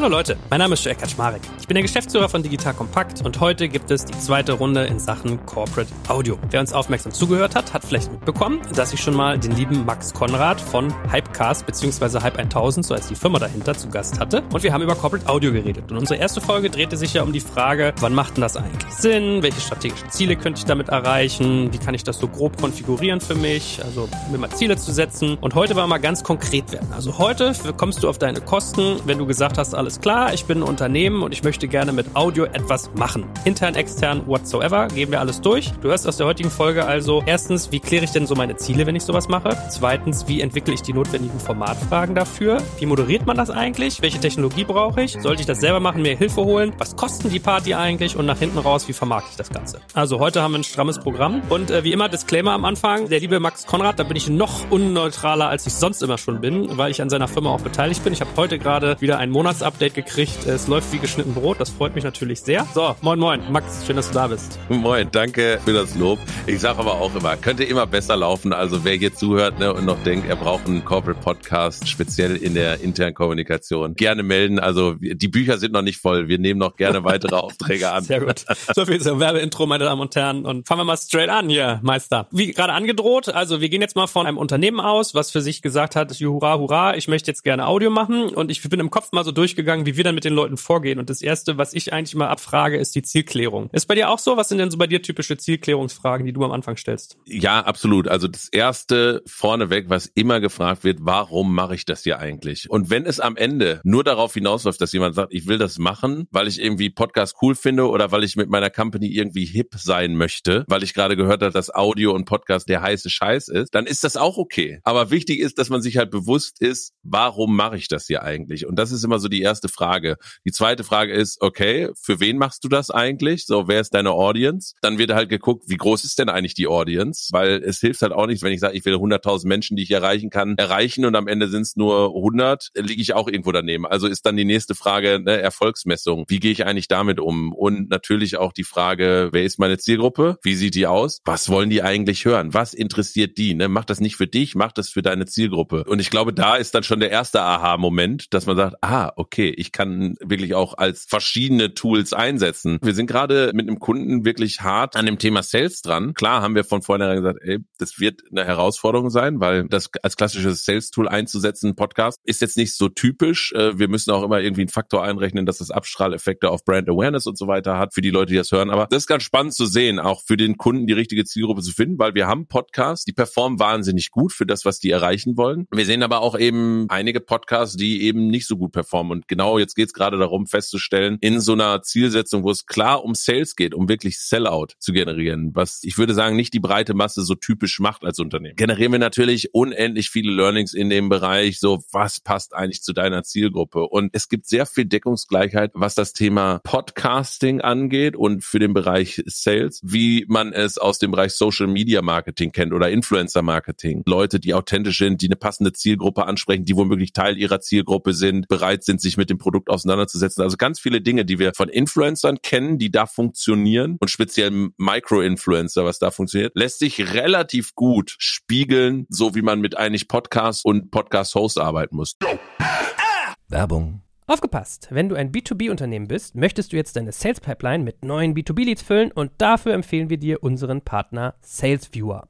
Hallo Leute, mein Name ist Joel Kaczmarek. Ich bin der Geschäftsführer von Digital Kompakt und heute gibt es die zweite Runde in Sachen Corporate Audio. Wer uns aufmerksam zugehört hat, hat vielleicht mitbekommen, dass ich schon mal den lieben Max Konrad von Hypecast bzw. Hype 1000, so als die Firma dahinter, zu Gast hatte. Und wir haben über Corporate Audio geredet. Und unsere erste Folge drehte sich ja um die Frage, wann macht denn das eigentlich Sinn? Welche strategischen Ziele könnte ich damit erreichen? Wie kann ich das so grob konfigurieren für mich? Also mir mal Ziele zu setzen. Und heute wollen wir mal ganz konkret werden. Also heute kommst du auf deine Kosten, wenn du gesagt hast, alles klar, ich bin ein Unternehmen und ich möchte gerne mit Audio etwas machen. Intern, extern, whatsoever, geben wir alles durch. Du hörst aus der heutigen Folge also erstens, wie kläre ich denn so meine Ziele, wenn ich sowas mache? Zweitens, wie entwickle ich die notwendigen Formatfragen dafür? Wie moderiert man das eigentlich? Welche Technologie brauche ich? Sollte ich das selber machen, mir Hilfe holen? Was kosten die Party eigentlich? Und nach hinten raus, wie vermarkte ich das Ganze? Also heute haben wir ein strammes Programm und äh, wie immer Disclaimer am Anfang. Der liebe Max Konrad, da bin ich noch unneutraler, als ich sonst immer schon bin, weil ich an seiner Firma auch beteiligt bin. Ich habe heute gerade wieder ein Monatsabschluss Update gekriegt. Es läuft wie geschnitten Brot. Das freut mich natürlich sehr. So, moin, moin. Max, schön, dass du da bist. Moin, danke für das Lob. Ich sage aber auch immer, könnte immer besser laufen. Also wer hier zuhört ne, und noch denkt, er braucht einen Corporate Podcast, speziell in der internen Kommunikation, gerne melden. Also die Bücher sind noch nicht voll. Wir nehmen noch gerne weitere Aufträge an. Sehr gut. So viel zum Werbeintro, meine Damen und Herren. Und fangen wir mal straight an hier, Meister. Wie gerade angedroht, also wir gehen jetzt mal von einem Unternehmen aus, was für sich gesagt hat, hurra, hurra, ich möchte jetzt gerne Audio machen. Und ich bin im Kopf mal so durchgegangen, durchgegangen, wie wir dann mit den Leuten vorgehen. Und das erste, was ich eigentlich mal abfrage, ist die Zielklärung. Ist bei dir auch so? Was sind denn so bei dir typische Zielklärungsfragen, die du am Anfang stellst? Ja, absolut. Also das erste vorneweg, was immer gefragt wird, warum mache ich das hier eigentlich? Und wenn es am Ende nur darauf hinausläuft, dass jemand sagt, ich will das machen, weil ich irgendwie Podcast cool finde oder weil ich mit meiner Company irgendwie hip sein möchte, weil ich gerade gehört habe, dass Audio und Podcast der heiße Scheiß ist, dann ist das auch okay. Aber wichtig ist, dass man sich halt bewusst ist, warum mache ich das hier eigentlich? Und das ist immer so die erste Frage. Die zweite Frage ist, okay, für wen machst du das eigentlich? So, wer ist deine Audience? Dann wird halt geguckt, wie groß ist denn eigentlich die Audience? Weil es hilft halt auch nichts, wenn ich sage, ich will 100.000 Menschen, die ich erreichen kann, erreichen und am Ende sind es nur 100, liege ich auch irgendwo daneben. Also ist dann die nächste Frage ne, Erfolgsmessung. Wie gehe ich eigentlich damit um? Und natürlich auch die Frage, wer ist meine Zielgruppe? Wie sieht die aus? Was wollen die eigentlich hören? Was interessiert die? Ne? Mach das nicht für dich, mach das für deine Zielgruppe. Und ich glaube, da ist dann schon der erste Aha-Moment, dass man sagt, ah, okay, okay, ich kann wirklich auch als verschiedene Tools einsetzen. Wir sind gerade mit einem Kunden wirklich hart an dem Thema Sales dran. Klar haben wir von vornherein gesagt, ey, das wird eine Herausforderung sein, weil das als klassisches Sales-Tool einzusetzen, Podcast, ist jetzt nicht so typisch. Äh, wir müssen auch immer irgendwie einen Faktor einrechnen, dass das Abstrahleffekte auf Brand Awareness und so weiter hat für die Leute, die das hören. Aber das ist ganz spannend zu sehen, auch für den Kunden die richtige Zielgruppe zu finden, weil wir haben Podcasts, die performen wahnsinnig gut für das, was die erreichen wollen. Wir sehen aber auch eben einige Podcasts, die eben nicht so gut performen. Und genau jetzt geht es gerade darum festzustellen, in so einer Zielsetzung, wo es klar um Sales geht, um wirklich Sellout zu generieren, was ich würde sagen, nicht die breite Masse so typisch macht als Unternehmen. Generieren wir natürlich unendlich viele Learnings in dem Bereich, so was passt eigentlich zu deiner Zielgruppe. Und es gibt sehr viel Deckungsgleichheit, was das Thema Podcasting angeht und für den Bereich Sales, wie man es aus dem Bereich Social Media Marketing kennt oder Influencer Marketing. Leute, die authentisch sind, die eine passende Zielgruppe ansprechen, die womöglich Teil ihrer Zielgruppe sind, bereit sind, sich mit dem Produkt auseinanderzusetzen. Also ganz viele Dinge, die wir von Influencern kennen, die da funktionieren und speziell Micro-Influencer, was da funktioniert, lässt sich relativ gut spiegeln, so wie man mit eigentlich Podcast und Podcast-Host arbeiten muss. Werbung. Aufgepasst! Wenn du ein B2B-Unternehmen bist, möchtest du jetzt deine Sales Pipeline mit neuen B2B-Leads füllen und dafür empfehlen wir dir unseren Partner SalesViewer.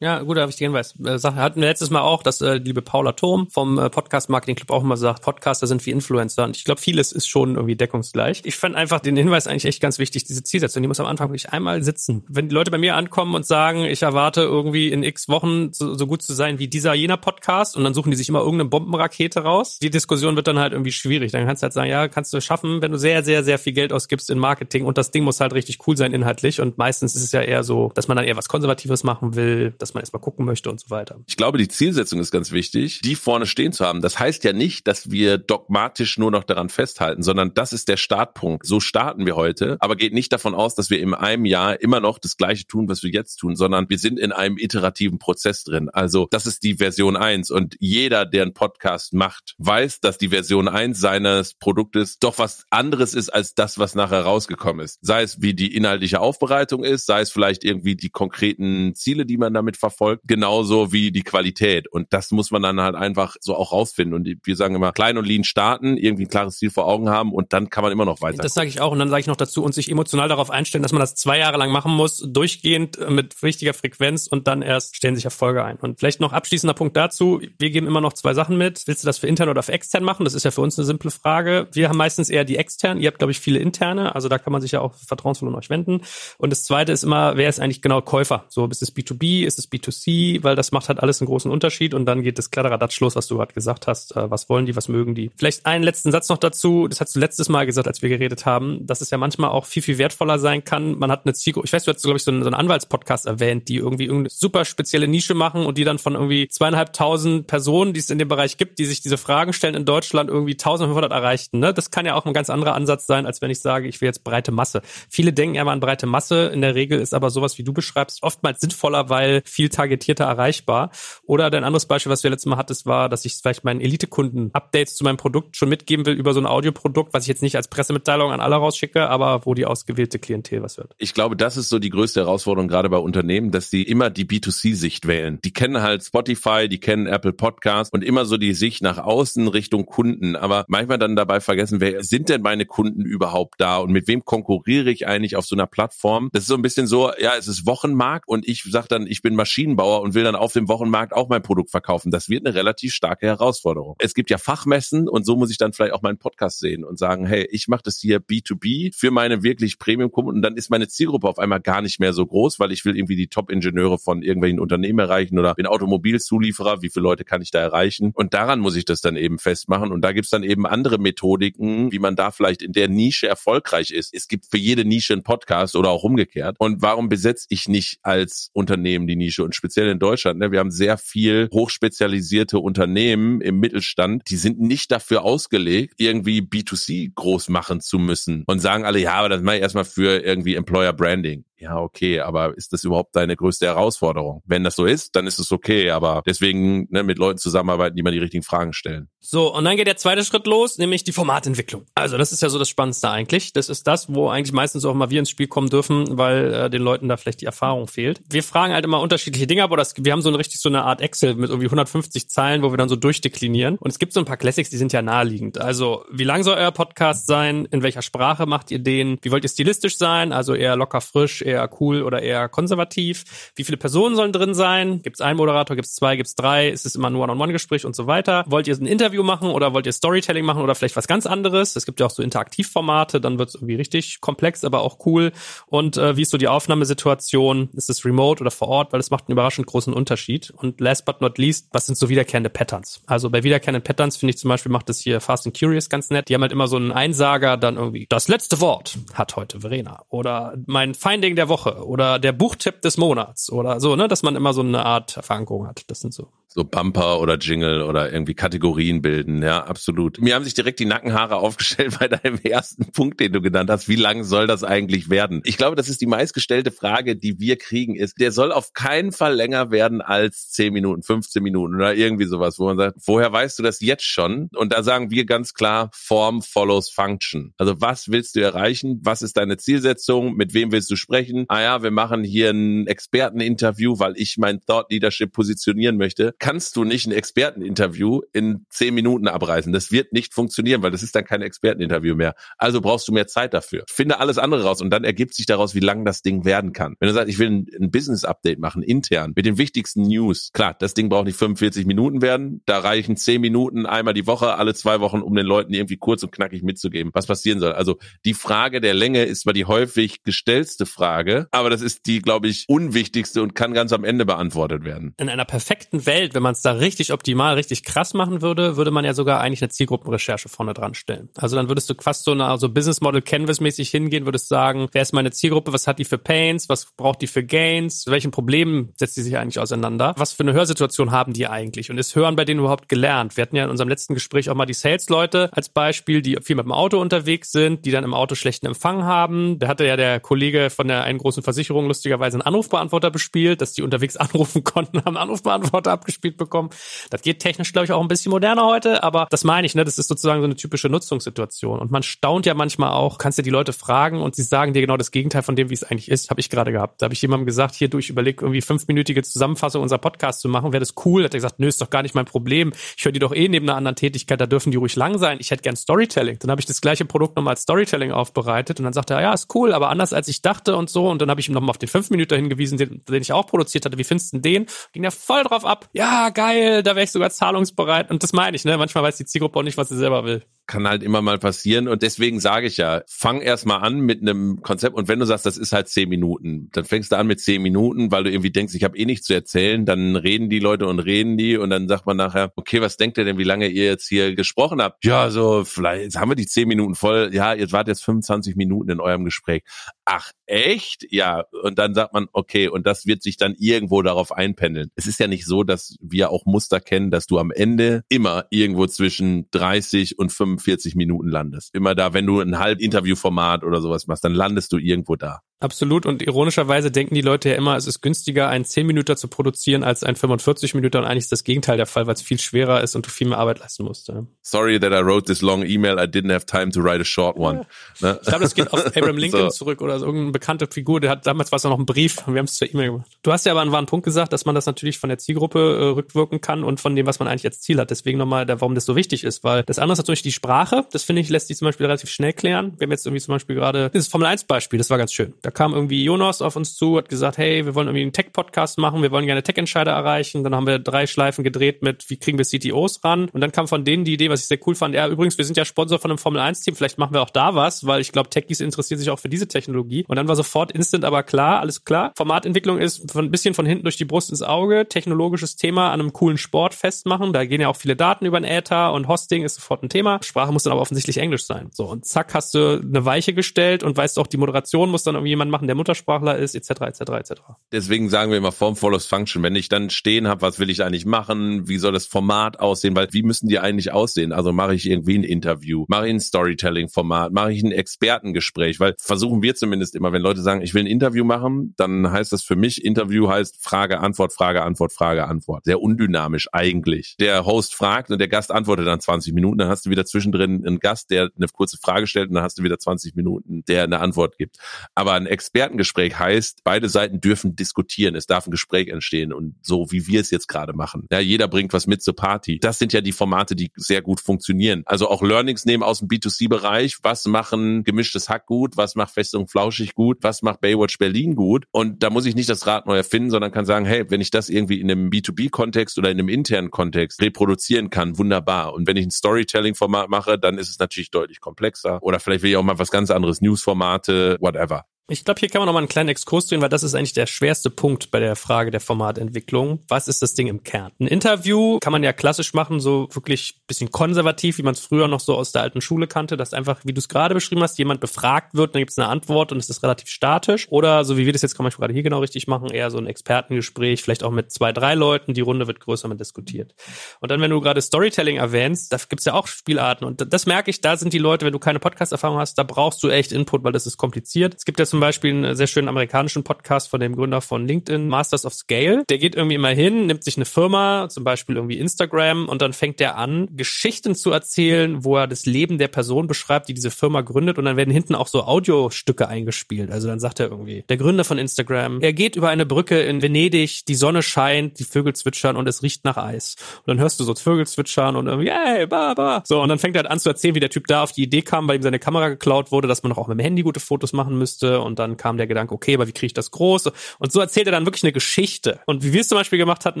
Ja, gut, da habe ich den Hinweis. Äh, hatten wir letztes Mal auch, dass äh, liebe Paula Turm vom äh, Podcast Marketing Club auch immer sagt, Podcaster sind wie Influencer. Und ich glaube, vieles ist schon irgendwie deckungsgleich. Ich fand einfach den Hinweis eigentlich echt ganz wichtig, diese Zielsetzung. Die muss am Anfang wirklich einmal sitzen. Wenn die Leute bei mir ankommen und sagen, ich erwarte irgendwie in x Wochen so, so gut zu sein wie dieser jener Podcast und dann suchen die sich immer irgendeine Bombenrakete raus, die Diskussion wird dann halt irgendwie schwierig. Dann kannst du halt sagen, ja, kannst du schaffen, wenn du sehr, sehr, sehr viel Geld ausgibst in Marketing und das Ding muss halt richtig cool sein inhaltlich und meistens ist es ja eher so, dass man dann eher was Konservatives machen will, dass man erstmal gucken möchte und so weiter. Ich glaube, die Zielsetzung ist ganz wichtig, die vorne stehen zu haben. Das heißt ja nicht, dass wir dogmatisch nur noch daran festhalten, sondern das ist der Startpunkt. So starten wir heute, aber geht nicht davon aus, dass wir in einem Jahr immer noch das Gleiche tun, was wir jetzt tun, sondern wir sind in einem iterativen Prozess drin. Also das ist die Version eins und jeder, der einen Podcast macht, weiß, dass die Version eins seines Produktes doch was anderes ist als das, was nachher rausgekommen ist. Sei es wie die inhaltliche Aufbereitung ist, sei es vielleicht irgendwie die konkreten Ziele, die man damit verfolgt, genauso wie die Qualität. Und das muss man dann halt einfach so auch rausfinden. Und wir sagen immer, klein und lean starten, irgendwie ein klares Ziel vor Augen haben und dann kann man immer noch weiter. Das sage ich auch. Und dann sage ich noch dazu und sich emotional darauf einstellen, dass man das zwei Jahre lang machen muss, durchgehend mit richtiger Frequenz und dann erst stellen sich Erfolge ein. Und vielleicht noch abschließender Punkt dazu. Wir geben immer noch zwei Sachen mit. Willst du das für intern oder für extern machen? Das ist ja für uns eine simple Frage. Wir haben meistens eher die externen. Ihr habt, glaube ich, viele interne. Also da kann man sich ja auch vertrauensvoll an euch wenden. Und das zweite ist immer, wer ist eigentlich genau Käufer? So, ist es B2B, ist es B2C? Weil das macht halt alles einen großen Unterschied. Und dann geht das Kladderadatsch los, was du gerade gesagt hast. Äh, was wollen die, was mögen die? Vielleicht einen letzten Satz noch dazu. Das hast du letztes Mal gesagt, als wir geredet haben, dass es ja manchmal auch viel, viel wertvoller sein kann. Man hat eine Zielgruppe. Ich weiß, du hast, glaube ich, so einen, so einen Anwaltspodcast erwähnt, die irgendwie irgendeine super spezielle Nische machen und die dann von irgendwie zweieinhalbtausend Personen, die es in dem Bereich gibt, die sich diese Fragen stellen in Deutschland irgendwie 1500 erreichten. Ne? Das kann ja auch ein ganz anderer Ansatz sein, als wenn ich sage, ich will jetzt breite Masse. Viele denken immer an breite Masse. In der Regel ist aber sowas, wie du beschreibst, oftmals sinnvoller, weil viel targetierter erreichbar. Oder ein anderes Beispiel, was wir letztes Mal hattest, war, dass ich vielleicht meinen Elite-Kunden Updates zu meinem Produkt schon mitgeben will über so ein Audioprodukt, was ich jetzt nicht als Pressemitteilung an alle rausschicke, aber wo die ausgewählte Klientel was hört. Ich glaube, das ist so die größte Herausforderung gerade bei Unternehmen, dass die immer die B2C-Sicht wählen. Die kennen halt Spotify, die kennen Apple Podcast und immer so die Sicht nach außen Richtung Kunden, aber manchmal dann dabei vergessen, wer sind denn meine Kunden überhaupt da und mit wem konkurriere ich eigentlich auf so einer Plattform? Das ist so ein bisschen so, ja, es ist Wochenmarkt und ich sage dann, ich bin Maschinenbauer und will dann auf dem Wochenmarkt auch mein Produkt verkaufen. Das wird eine relativ starke Herausforderung. Es gibt ja Fachmessen und so muss ich dann vielleicht auch meinen Podcast sehen und sagen, hey, ich mache das hier B2B für meine wirklich Premium-Kunden und dann ist meine Zielgruppe auf einmal gar nicht mehr so groß, weil ich will irgendwie die Top-Ingenieure von irgendwelchen Unternehmen erreichen oder bin Automobilzulieferer, wie viele Leute kann ich da erreichen? Und daran muss ich das dann eben festmachen. Und da gibt's dann eben andere Methodiken, wie man da vielleicht in der Nische erfolgreich ist. Es gibt für jede Nische einen Podcast oder auch umgekehrt. Und warum besetze ich nicht als Unternehmen die Nische? Und speziell in Deutschland, ne, wir haben sehr viel hochspezialisierte Unternehmen im Mittelstand, die sind nicht dafür ausgelegt, irgendwie B2C groß machen zu müssen und sagen alle, ja, aber das mache ich erstmal für irgendwie Employer Branding ja, okay, aber ist das überhaupt deine größte Herausforderung? Wenn das so ist, dann ist es okay, aber deswegen ne, mit Leuten zusammenarbeiten, die mal die richtigen Fragen stellen. So, und dann geht der zweite Schritt los, nämlich die Formatentwicklung. Also das ist ja so das Spannendste eigentlich. Das ist das, wo eigentlich meistens auch mal wir ins Spiel kommen dürfen, weil äh, den Leuten da vielleicht die Erfahrung fehlt. Wir fragen halt immer unterschiedliche Dinge, aber das, wir haben so eine richtig so eine Art Excel mit irgendwie 150 Zeilen, wo wir dann so durchdeklinieren. Und es gibt so ein paar Classics, die sind ja naheliegend. Also, wie lang soll euer Podcast sein? In welcher Sprache macht ihr den? Wie wollt ihr stilistisch sein? Also eher locker frisch, eher cool oder eher konservativ? Wie viele Personen sollen drin sein? Gibt es einen Moderator? Gibt es zwei? Gibt es drei? Ist es immer ein One-on-One-Gespräch und so weiter? Wollt ihr ein Interview machen oder wollt ihr Storytelling machen oder vielleicht was ganz anderes? Es gibt ja auch so Interaktivformate, dann wird es irgendwie richtig komplex, aber auch cool. Und äh, wie ist so die Aufnahmesituation? Ist es remote oder vor Ort? Weil es macht einen überraschend großen Unterschied. Und last but not least, was sind so wiederkehrende Patterns? Also bei wiederkehrenden Patterns finde ich zum Beispiel macht das hier Fast and Curious ganz nett. Die haben halt immer so einen Einsager, dann irgendwie das letzte Wort hat heute Verena oder mein Finding der Woche oder der Buchtipp des Monats oder so, ne, dass man immer so eine Art Verankerung hat. Das sind so so Bumper oder Jingle oder irgendwie Kategorien bilden, ja, absolut. Mir haben sich direkt die Nackenhaare aufgestellt bei deinem ersten Punkt, den du genannt hast. Wie lang soll das eigentlich werden? Ich glaube, das ist die meistgestellte Frage, die wir kriegen, ist, der soll auf keinen Fall länger werden als 10 Minuten, 15 Minuten oder irgendwie sowas, wo man sagt, woher weißt du das jetzt schon? Und da sagen wir ganz klar, Form follows Function. Also was willst du erreichen? Was ist deine Zielsetzung? Mit wem willst du sprechen? Ah ja, wir machen hier ein Experteninterview, weil ich mein Thought Leadership positionieren möchte kannst du nicht ein Experteninterview in zehn Minuten abreißen. Das wird nicht funktionieren, weil das ist dann kein Experteninterview mehr. Also brauchst du mehr Zeit dafür. Finde alles andere raus und dann ergibt sich daraus, wie lang das Ding werden kann. Wenn du sagst, ich will ein, Business-Update machen, intern, mit den wichtigsten News. Klar, das Ding braucht nicht 45 Minuten werden. Da reichen zehn Minuten einmal die Woche, alle zwei Wochen, um den Leuten irgendwie kurz und knackig mitzugeben, was passieren soll. Also die Frage der Länge ist zwar die häufig gestellte Frage, aber das ist die, glaube ich, unwichtigste und kann ganz am Ende beantwortet werden. In einer perfekten Welt, wenn man es da richtig optimal, richtig krass machen würde, würde man ja sogar eigentlich eine Zielgruppenrecherche vorne dran stellen. Also dann würdest du fast so eine also Business Model Canvas mäßig hingehen, würdest sagen, wer ist meine Zielgruppe, was hat die für Pains, was braucht die für Gains, welchen Problemen setzt die sich eigentlich auseinander, was für eine Hörsituation haben die eigentlich und ist Hören bei denen überhaupt gelernt? Wir hatten ja in unserem letzten Gespräch auch mal die Sales-Leute als Beispiel, die viel mit dem Auto unterwegs sind, die dann im Auto schlechten Empfang haben. Da hatte ja der Kollege von der einen großen Versicherung lustigerweise einen Anrufbeantworter bespielt, dass die unterwegs anrufen konnten, haben Anrufbeantworter abgespielt bekommen. Das geht technisch, glaube ich, auch ein bisschen moderner heute, aber das meine ich, ne? Das ist sozusagen so eine typische Nutzungssituation. Und man staunt ja manchmal auch, kannst dir die Leute fragen und sie sagen dir genau das Gegenteil von dem, wie es eigentlich ist. Habe ich gerade gehabt. Da habe ich jemandem gesagt, hier, du, ich überlege irgendwie fünfminütige Zusammenfassung unserer Podcast zu machen. Wäre das cool? Hat er gesagt, nö, ist doch gar nicht mein Problem. Ich höre die doch eh neben einer anderen Tätigkeit, da dürfen die ruhig lang sein. Ich hätte gern Storytelling. Dann habe ich das gleiche Produkt nochmal als Storytelling aufbereitet und dann sagte er, ja, ist cool, aber anders als ich dachte und so. Und dann habe ich ihm nochmal auf den fünf Minuten hingewiesen, den, den ich auch produziert hatte. Wie findest du den? Ging er voll drauf ab. Ja, geil, da wäre ich sogar zahlungsbereit. Und das meine ich, ne? Manchmal weiß die Zielgruppe auch nicht, was sie selber will kann halt immer mal passieren und deswegen sage ich ja, fang erst mal an mit einem Konzept und wenn du sagst, das ist halt zehn Minuten, dann fängst du an mit zehn Minuten, weil du irgendwie denkst, ich habe eh nichts zu erzählen, dann reden die Leute und reden die und dann sagt man nachher, okay, was denkt ihr denn, wie lange ihr jetzt hier gesprochen habt? Ja, so vielleicht jetzt haben wir die zehn Minuten voll, ja, ihr wart jetzt 25 Minuten in eurem Gespräch. Ach, echt? Ja, und dann sagt man, okay, und das wird sich dann irgendwo darauf einpendeln. Es ist ja nicht so, dass wir auch Muster kennen, dass du am Ende immer irgendwo zwischen 30 und 35 45 Minuten landest. Immer da, wenn du ein halb Interviewformat oder sowas machst, dann landest du irgendwo da. Absolut. Und ironischerweise denken die Leute ja immer, es ist günstiger, einen 10 Minuten zu produzieren als einen 45 Minuten. Und eigentlich ist das Gegenteil der Fall, weil es viel schwerer ist und du viel mehr Arbeit leisten musst. Sorry that I wrote this long email. I didn't have time to write a short one. Ja. Ne? Ich glaube, das geht auf Abraham Lincoln so. zurück oder so irgendeine bekannte Figur. Der hat damals war es ja noch ein Brief und wir haben es zur E-Mail gemacht. Du hast ja aber einen wahren Punkt gesagt, dass man das natürlich von der Zielgruppe äh, rückwirken kann und von dem, was man eigentlich als Ziel hat. Deswegen nochmal, warum das so wichtig ist, weil das andere ist natürlich die Sprache. Das finde ich, lässt sich zum Beispiel relativ schnell klären. Wir haben jetzt irgendwie zum Beispiel gerade, das ist Formel 1 Beispiel, das war ganz schön. Da kam irgendwie Jonas Jonas auf uns zu, hat gesagt, hey, wir wollen irgendwie einen Tech-Podcast machen, wir wollen gerne Tech-Entscheider erreichen. Dann haben wir drei Schleifen gedreht mit, wie kriegen wir CTOs ran? Und dann kam von denen die Idee, was ich sehr cool fand, ja, übrigens, wir sind ja Sponsor von einem Formel-1-Team, vielleicht machen wir auch da was, weil ich glaube, Techies interessieren sich auch für diese Technologie. Und dann war sofort instant aber klar, alles klar. Formatentwicklung ist von, ein bisschen von hinten durch die Brust ins Auge, technologisches Thema an einem coolen Sport festmachen. Da gehen ja auch viele Daten über den Äther und Hosting ist sofort ein Thema. Sprache muss dann aber offensichtlich Englisch sein. So, und zack, hast du eine Weiche gestellt und weißt auch, die Moderation muss dann irgendwie jemand machen, der Muttersprachler ist, etc etc. etc. Deswegen sagen wir immer Form follows Function. Wenn ich dann stehen habe, was will ich eigentlich machen? Wie soll das Format aussehen? Weil wie müssen die eigentlich aussehen? Also mache ich irgendwie ein Interview, mache ich ein Storytelling-Format, mache ich ein Expertengespräch? Weil versuchen wir zumindest immer, wenn Leute sagen, ich will ein Interview machen, dann heißt das für mich, Interview heißt Frage, Antwort, Frage, Antwort, Frage, Antwort. Sehr undynamisch eigentlich. Der Host fragt und der Gast antwortet dann 20 Minuten, dann hast du wieder zwischendrin einen Gast, der eine kurze Frage stellt und dann hast du wieder 20 Minuten, der eine Antwort gibt. Aber ein Expertengespräch heißt, beide Seiten dürfen diskutieren. Es darf ein Gespräch entstehen und so wie wir es jetzt gerade machen. Ja, jeder bringt was mit zur Party. Das sind ja die Formate, die sehr gut funktionieren. Also auch Learnings nehmen aus dem B2C-Bereich. Was machen gemischtes Hack gut? Was macht Festung Flauschig gut? Was macht Baywatch Berlin gut? Und da muss ich nicht das Rad neu erfinden, sondern kann sagen, hey, wenn ich das irgendwie in einem B2B-Kontext oder in einem internen Kontext reproduzieren kann, wunderbar. Und wenn ich ein Storytelling-Format mache, dann ist es natürlich deutlich komplexer. Oder vielleicht will ich auch mal was ganz anderes, News-Formate, whatever. Ich glaube, hier kann man noch mal einen kleinen Exkurs drehen, weil das ist eigentlich der schwerste Punkt bei der Frage der Formatentwicklung. Was ist das Ding im Kern? Ein Interview kann man ja klassisch machen, so wirklich bisschen konservativ, wie man es früher noch so aus der alten Schule kannte, dass einfach, wie du es gerade beschrieben hast, jemand befragt wird, dann gibt es eine Antwort und es ist relativ statisch. Oder so wie wir das jetzt kann man gerade hier genau richtig machen, eher so ein Expertengespräch, vielleicht auch mit zwei, drei Leuten, die Runde wird größer, man diskutiert. Und dann, wenn du gerade Storytelling erwähnst, da gibt's ja auch Spielarten und das merke ich, da sind die Leute, wenn du keine Podcast-Erfahrung hast, da brauchst du echt Input, weil das ist kompliziert. Es gibt ja zum Beispiel einen sehr schönen amerikanischen Podcast von dem Gründer von LinkedIn, Masters of Scale. Der geht irgendwie immer hin, nimmt sich eine Firma, zum Beispiel irgendwie Instagram, und dann fängt er an, Geschichten zu erzählen, wo er das Leben der Person beschreibt, die diese Firma gründet. Und dann werden hinten auch so Audiostücke eingespielt. Also dann sagt er irgendwie, der Gründer von Instagram, er geht über eine Brücke in Venedig, die Sonne scheint, die Vögel zwitschern und es riecht nach Eis. Und dann hörst du so Vögel zwitschern und irgendwie, hey, ba. So, und dann fängt er halt an zu erzählen, wie der Typ da auf die Idee kam, weil ihm seine Kamera geklaut wurde, dass man auch mit dem Handy gute Fotos machen müsste. Und dann kam der Gedanke, okay, aber wie kriege ich das groß? Und so erzählt er dann wirklich eine Geschichte. Und wie wir es zum Beispiel gemacht hatten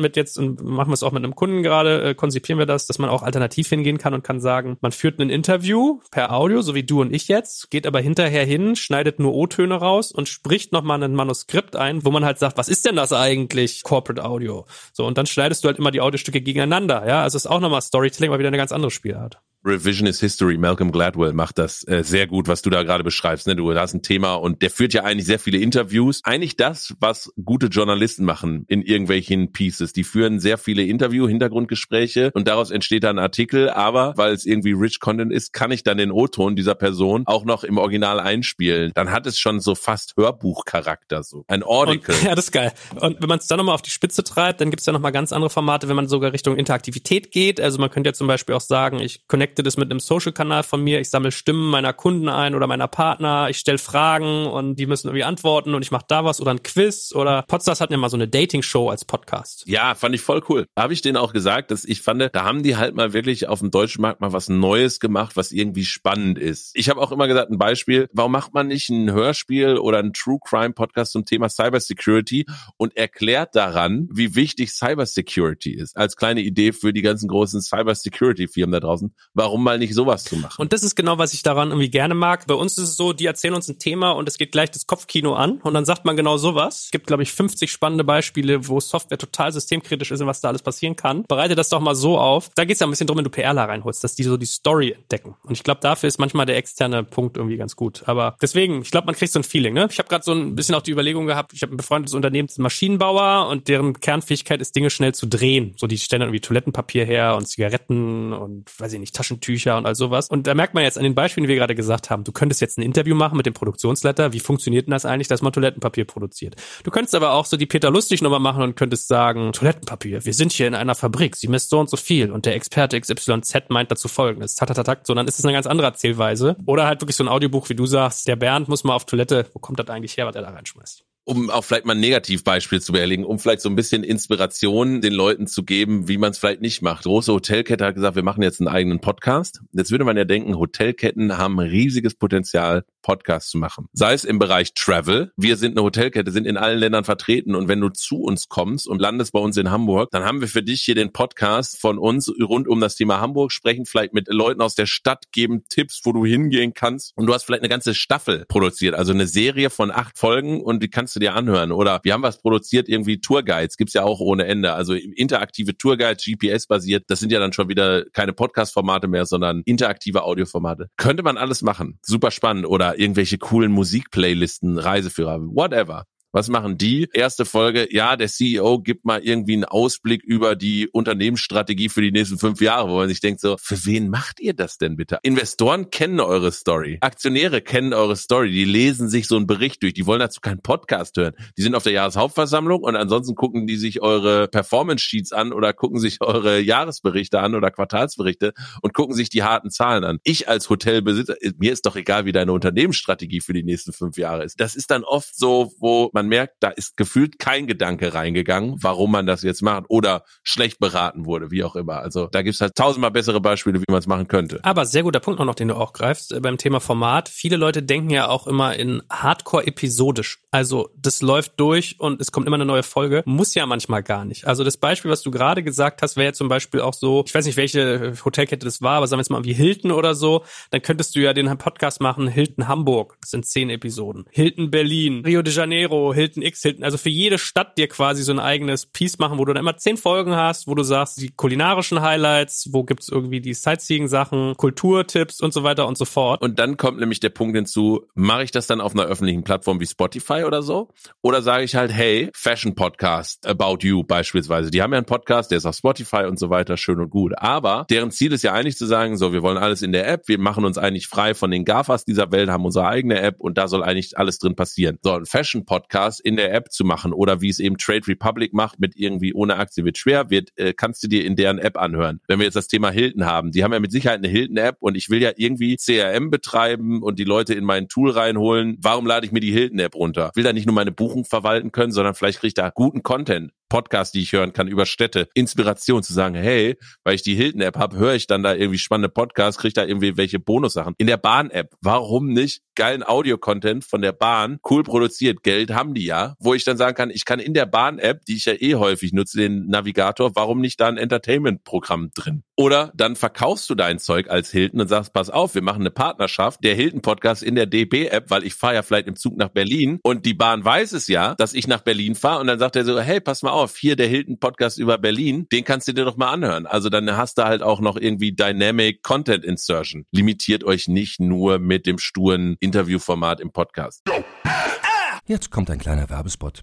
mit jetzt, und machen wir es auch mit einem Kunden gerade, äh, konzipieren wir das, dass man auch alternativ hingehen kann und kann sagen, man führt ein Interview per Audio, so wie du und ich jetzt, geht aber hinterher hin, schneidet nur O-Töne raus und spricht nochmal ein Manuskript ein, wo man halt sagt, was ist denn das eigentlich, Corporate Audio? So, und dann schneidest du halt immer die Audiostücke gegeneinander, ja. Also ist auch nochmal Storytelling, mal wieder eine ganz andere Spielart. Revisionist History, Malcolm Gladwell macht das äh, sehr gut, was du da gerade beschreibst. Ne? Du hast ein Thema und der führt ja eigentlich sehr viele Interviews. Eigentlich das, was gute Journalisten machen in irgendwelchen Pieces. Die führen sehr viele Interview, Hintergrundgespräche und daraus entsteht dann ein Artikel. Aber weil es irgendwie rich Content ist, kann ich dann den O-Ton dieser Person auch noch im Original einspielen. Dann hat es schon so fast Hörbuchcharakter, so ein. Und, ja, das ist geil. Und wenn man es dann nochmal auf die Spitze treibt, dann gibt es ja nochmal ganz andere Formate, wenn man sogar Richtung Interaktivität geht. Also man könnte ja zum Beispiel auch sagen, ich connect connecte das mit einem Social-Kanal von mir, ich sammle Stimmen meiner Kunden ein oder meiner Partner, ich stelle Fragen und die müssen irgendwie antworten und ich mache da was oder ein Quiz oder Podstars hatten ja mal so eine Dating-Show als Podcast. Ja, fand ich voll cool. Habe ich denen auch gesagt, dass ich fand, da haben die halt mal wirklich auf dem deutschen Markt mal was Neues gemacht, was irgendwie spannend ist. Ich habe auch immer gesagt, ein Beispiel, warum macht man nicht ein Hörspiel oder ein True Crime Podcast zum Thema Cybersecurity und erklärt daran, wie wichtig Cybersecurity ist, als kleine Idee für die ganzen großen Cybersecurity Firmen da draußen warum mal nicht sowas zu machen? Und das ist genau, was ich daran irgendwie gerne mag. Bei uns ist es so, die erzählen uns ein Thema und es geht gleich das Kopfkino an und dann sagt man genau sowas. Es gibt, glaube ich, 50 spannende Beispiele, wo Software total systemkritisch ist und was da alles passieren kann. Bereite das doch mal so auf. Da geht es ja ein bisschen drum, wenn du PRler reinholst, dass die so die Story entdecken. Und ich glaube, dafür ist manchmal der externe Punkt irgendwie ganz gut. Aber deswegen, ich glaube, man kriegt so ein Feeling. Ne? Ich habe gerade so ein bisschen auch die Überlegung gehabt, ich habe ein befreundetes Unternehmen, das Maschinenbauer und deren Kernfähigkeit ist, Dinge schnell zu drehen. So, die stellen dann irgendwie Toilettenpapier her und Zigaretten und, weiß ich nicht, Taschentücher und all sowas. Und da merkt man jetzt an den Beispielen, die wir gerade gesagt haben, du könntest jetzt ein Interview machen mit dem Produktionsleiter. Wie funktioniert denn das eigentlich, dass man Toilettenpapier produziert? Du könntest aber auch so die Peter Lustig Nummer machen und könntest sagen, Toilettenpapier, wir sind hier in einer Fabrik, sie misst so und so viel und der Experte XYZ meint dazu folgendes. Tatatatak, so dann ist es eine ganz andere Erzählweise. Oder halt wirklich so ein Audiobuch, wie du sagst, der Bernd muss mal auf Toilette, wo kommt das eigentlich her, was er da reinschmeißt? Um auch vielleicht mal ein Negativbeispiel zu beerlegen, um vielleicht so ein bisschen Inspiration den Leuten zu geben, wie man es vielleicht nicht macht. Große Hotelkette hat gesagt, wir machen jetzt einen eigenen Podcast. Jetzt würde man ja denken, Hotelketten haben riesiges Potenzial, Podcasts zu machen. Sei es im Bereich Travel. Wir sind eine Hotelkette, sind in allen Ländern vertreten und wenn du zu uns kommst und landest bei uns in Hamburg, dann haben wir für dich hier den Podcast von uns rund um das Thema Hamburg, sprechen vielleicht mit Leuten aus der Stadt, geben Tipps, wo du hingehen kannst und du hast vielleicht eine ganze Staffel produziert, also eine Serie von acht Folgen und die kannst du dir anhören. Oder wir haben was produziert, irgendwie Tourguides, gibt's ja auch ohne Ende. Also interaktive Tourguides, GPS-basiert, das sind ja dann schon wieder keine Podcast-Formate mehr, sondern interaktive Audioformate. Könnte man alles machen. Super spannend. Oder irgendwelche coolen Musikplaylisten, Reiseführer, whatever. Was machen die? Erste Folge, ja, der CEO gibt mal irgendwie einen Ausblick über die Unternehmensstrategie für die nächsten fünf Jahre, wo man sich denkt so, für wen macht ihr das denn bitte? Investoren kennen eure Story. Aktionäre kennen eure Story. Die lesen sich so einen Bericht durch. Die wollen dazu keinen Podcast hören. Die sind auf der Jahreshauptversammlung und ansonsten gucken die sich eure Performance Sheets an oder gucken sich eure Jahresberichte an oder Quartalsberichte und gucken sich die harten Zahlen an. Ich als Hotelbesitzer, mir ist doch egal, wie deine Unternehmensstrategie für die nächsten fünf Jahre ist. Das ist dann oft so, wo man man merkt, da ist gefühlt kein Gedanke reingegangen, warum man das jetzt macht oder schlecht beraten wurde, wie auch immer. Also da gibt's halt tausendmal bessere Beispiele, wie man es machen könnte. Aber sehr guter Punkt noch, den du auch greifst äh, beim Thema Format. Viele Leute denken ja auch immer in Hardcore episodisch. Also das läuft durch und es kommt immer eine neue Folge. Muss ja manchmal gar nicht. Also das Beispiel, was du gerade gesagt hast, wäre ja zum Beispiel auch so, ich weiß nicht, welche Hotelkette das war, aber sagen wir jetzt mal wie Hilton oder so, dann könntest du ja den Podcast machen, Hilton Hamburg. Das sind zehn Episoden. Hilton Berlin, Rio de Janeiro, Hilton X, Hilton, also für jede Stadt dir quasi so ein eigenes Piece machen, wo du dann immer zehn Folgen hast, wo du sagst, die kulinarischen Highlights, wo gibt's irgendwie die Sightseeing-Sachen, Kulturtipps und so weiter und so fort. Und dann kommt nämlich der Punkt hinzu, mache ich das dann auf einer öffentlichen Plattform wie Spotify oder so? Oder sage ich halt, hey, Fashion Podcast About You beispielsweise, die haben ja einen Podcast, der ist auf Spotify und so weiter, schön und gut. Aber deren Ziel ist ja eigentlich zu sagen, so, wir wollen alles in der App, wir machen uns eigentlich frei von den GAFAs dieser Welt, haben unsere eigene App und da soll eigentlich alles drin passieren. So, ein Fashion Podcast in der App zu machen oder wie es eben Trade Republic macht mit irgendwie ohne Aktie wird schwer, wird, äh, kannst du dir in deren App anhören. Wenn wir jetzt das Thema Hilton haben, die haben ja mit Sicherheit eine Hilton-App und ich will ja irgendwie CRM betreiben und die Leute in mein Tool reinholen. Warum lade ich mir die Hilton-App runter? Ich will da nicht nur meine Buchung verwalten können, sondern vielleicht kriege ich da guten Content. Podcasts, die ich hören kann über Städte, Inspiration zu sagen, hey, weil ich die Hilton-App habe, höre ich dann da irgendwie spannende Podcasts, kriege da irgendwie welche Bonussachen. In der Bahn-App, warum nicht geilen Audio-Content von der Bahn, cool produziert, Geld haben die ja, wo ich dann sagen kann, ich kann in der Bahn-App, die ich ja eh häufig nutze, den Navigator, warum nicht da ein Entertainment-Programm drin? Oder dann verkaufst du dein Zeug als Hilton und sagst, pass auf, wir machen eine Partnerschaft, der Hilton-Podcast in der DB-App, weil ich fahre ja vielleicht im Zug nach Berlin und die Bahn weiß es ja, dass ich nach Berlin fahre und dann sagt er so, hey, pass mal auf, hier der Hilton Podcast über Berlin, den kannst du dir doch mal anhören. Also dann hast du halt auch noch irgendwie Dynamic Content Insertion. Limitiert euch nicht nur mit dem sturen Interviewformat im Podcast. Jetzt kommt ein kleiner Werbespot.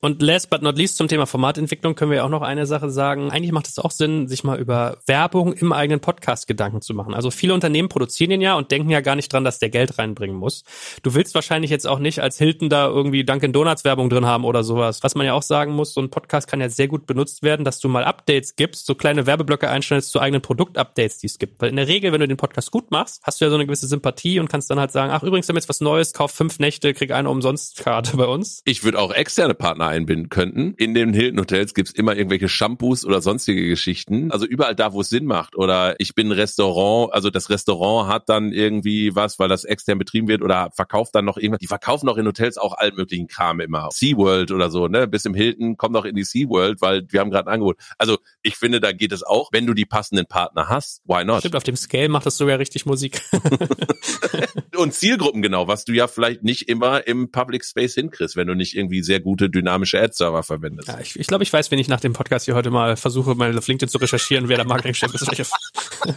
Und last but not least zum Thema Formatentwicklung können wir auch noch eine Sache sagen. Eigentlich macht es auch Sinn, sich mal über Werbung im eigenen Podcast Gedanken zu machen. Also viele Unternehmen produzieren den ja und denken ja gar nicht dran, dass der Geld reinbringen muss. Du willst wahrscheinlich jetzt auch nicht als Hilton da irgendwie Dunkin Donuts Werbung drin haben oder sowas. Was man ja auch sagen muss, so ein Podcast kann ja sehr gut benutzt werden, dass du mal Updates gibst, so kleine Werbeblöcke einstellst zu eigenen Produktupdates, die es gibt. Weil in der Regel, wenn du den Podcast gut machst, hast du ja so eine gewisse Sympathie und kannst dann halt sagen, ach übrigens, wir haben jetzt was Neues, kauf fünf Nächte, krieg eine umsonst Karte bei uns. Ich würde auch externe Partner einbinden könnten. In den Hilton Hotels gibt's immer irgendwelche Shampoos oder sonstige Geschichten. Also überall da, wo es Sinn macht. Oder ich bin Restaurant, also das Restaurant hat dann irgendwie was, weil das extern betrieben wird oder verkauft dann noch irgendwas. Die verkaufen auch in Hotels auch allen möglichen Kram immer. SeaWorld oder so, ne? Bis im Hilton kommt noch in die SeaWorld, weil wir haben gerade ein Angebot. Also ich finde, da geht es auch, wenn du die passenden Partner hast. Why not? Stimmt, auf dem Scale macht das sogar richtig Musik. Und Zielgruppen genau, was du ja vielleicht nicht immer im Public Space hinkriegst, wenn du nicht irgendwie sehr gute dynamische Ad-Server verwendest. Ja, ich, ich glaube, ich weiß, wenn ich nach dem Podcast hier heute mal versuche, meine auf LinkedIn zu recherchieren, wer der Marketingchef ist.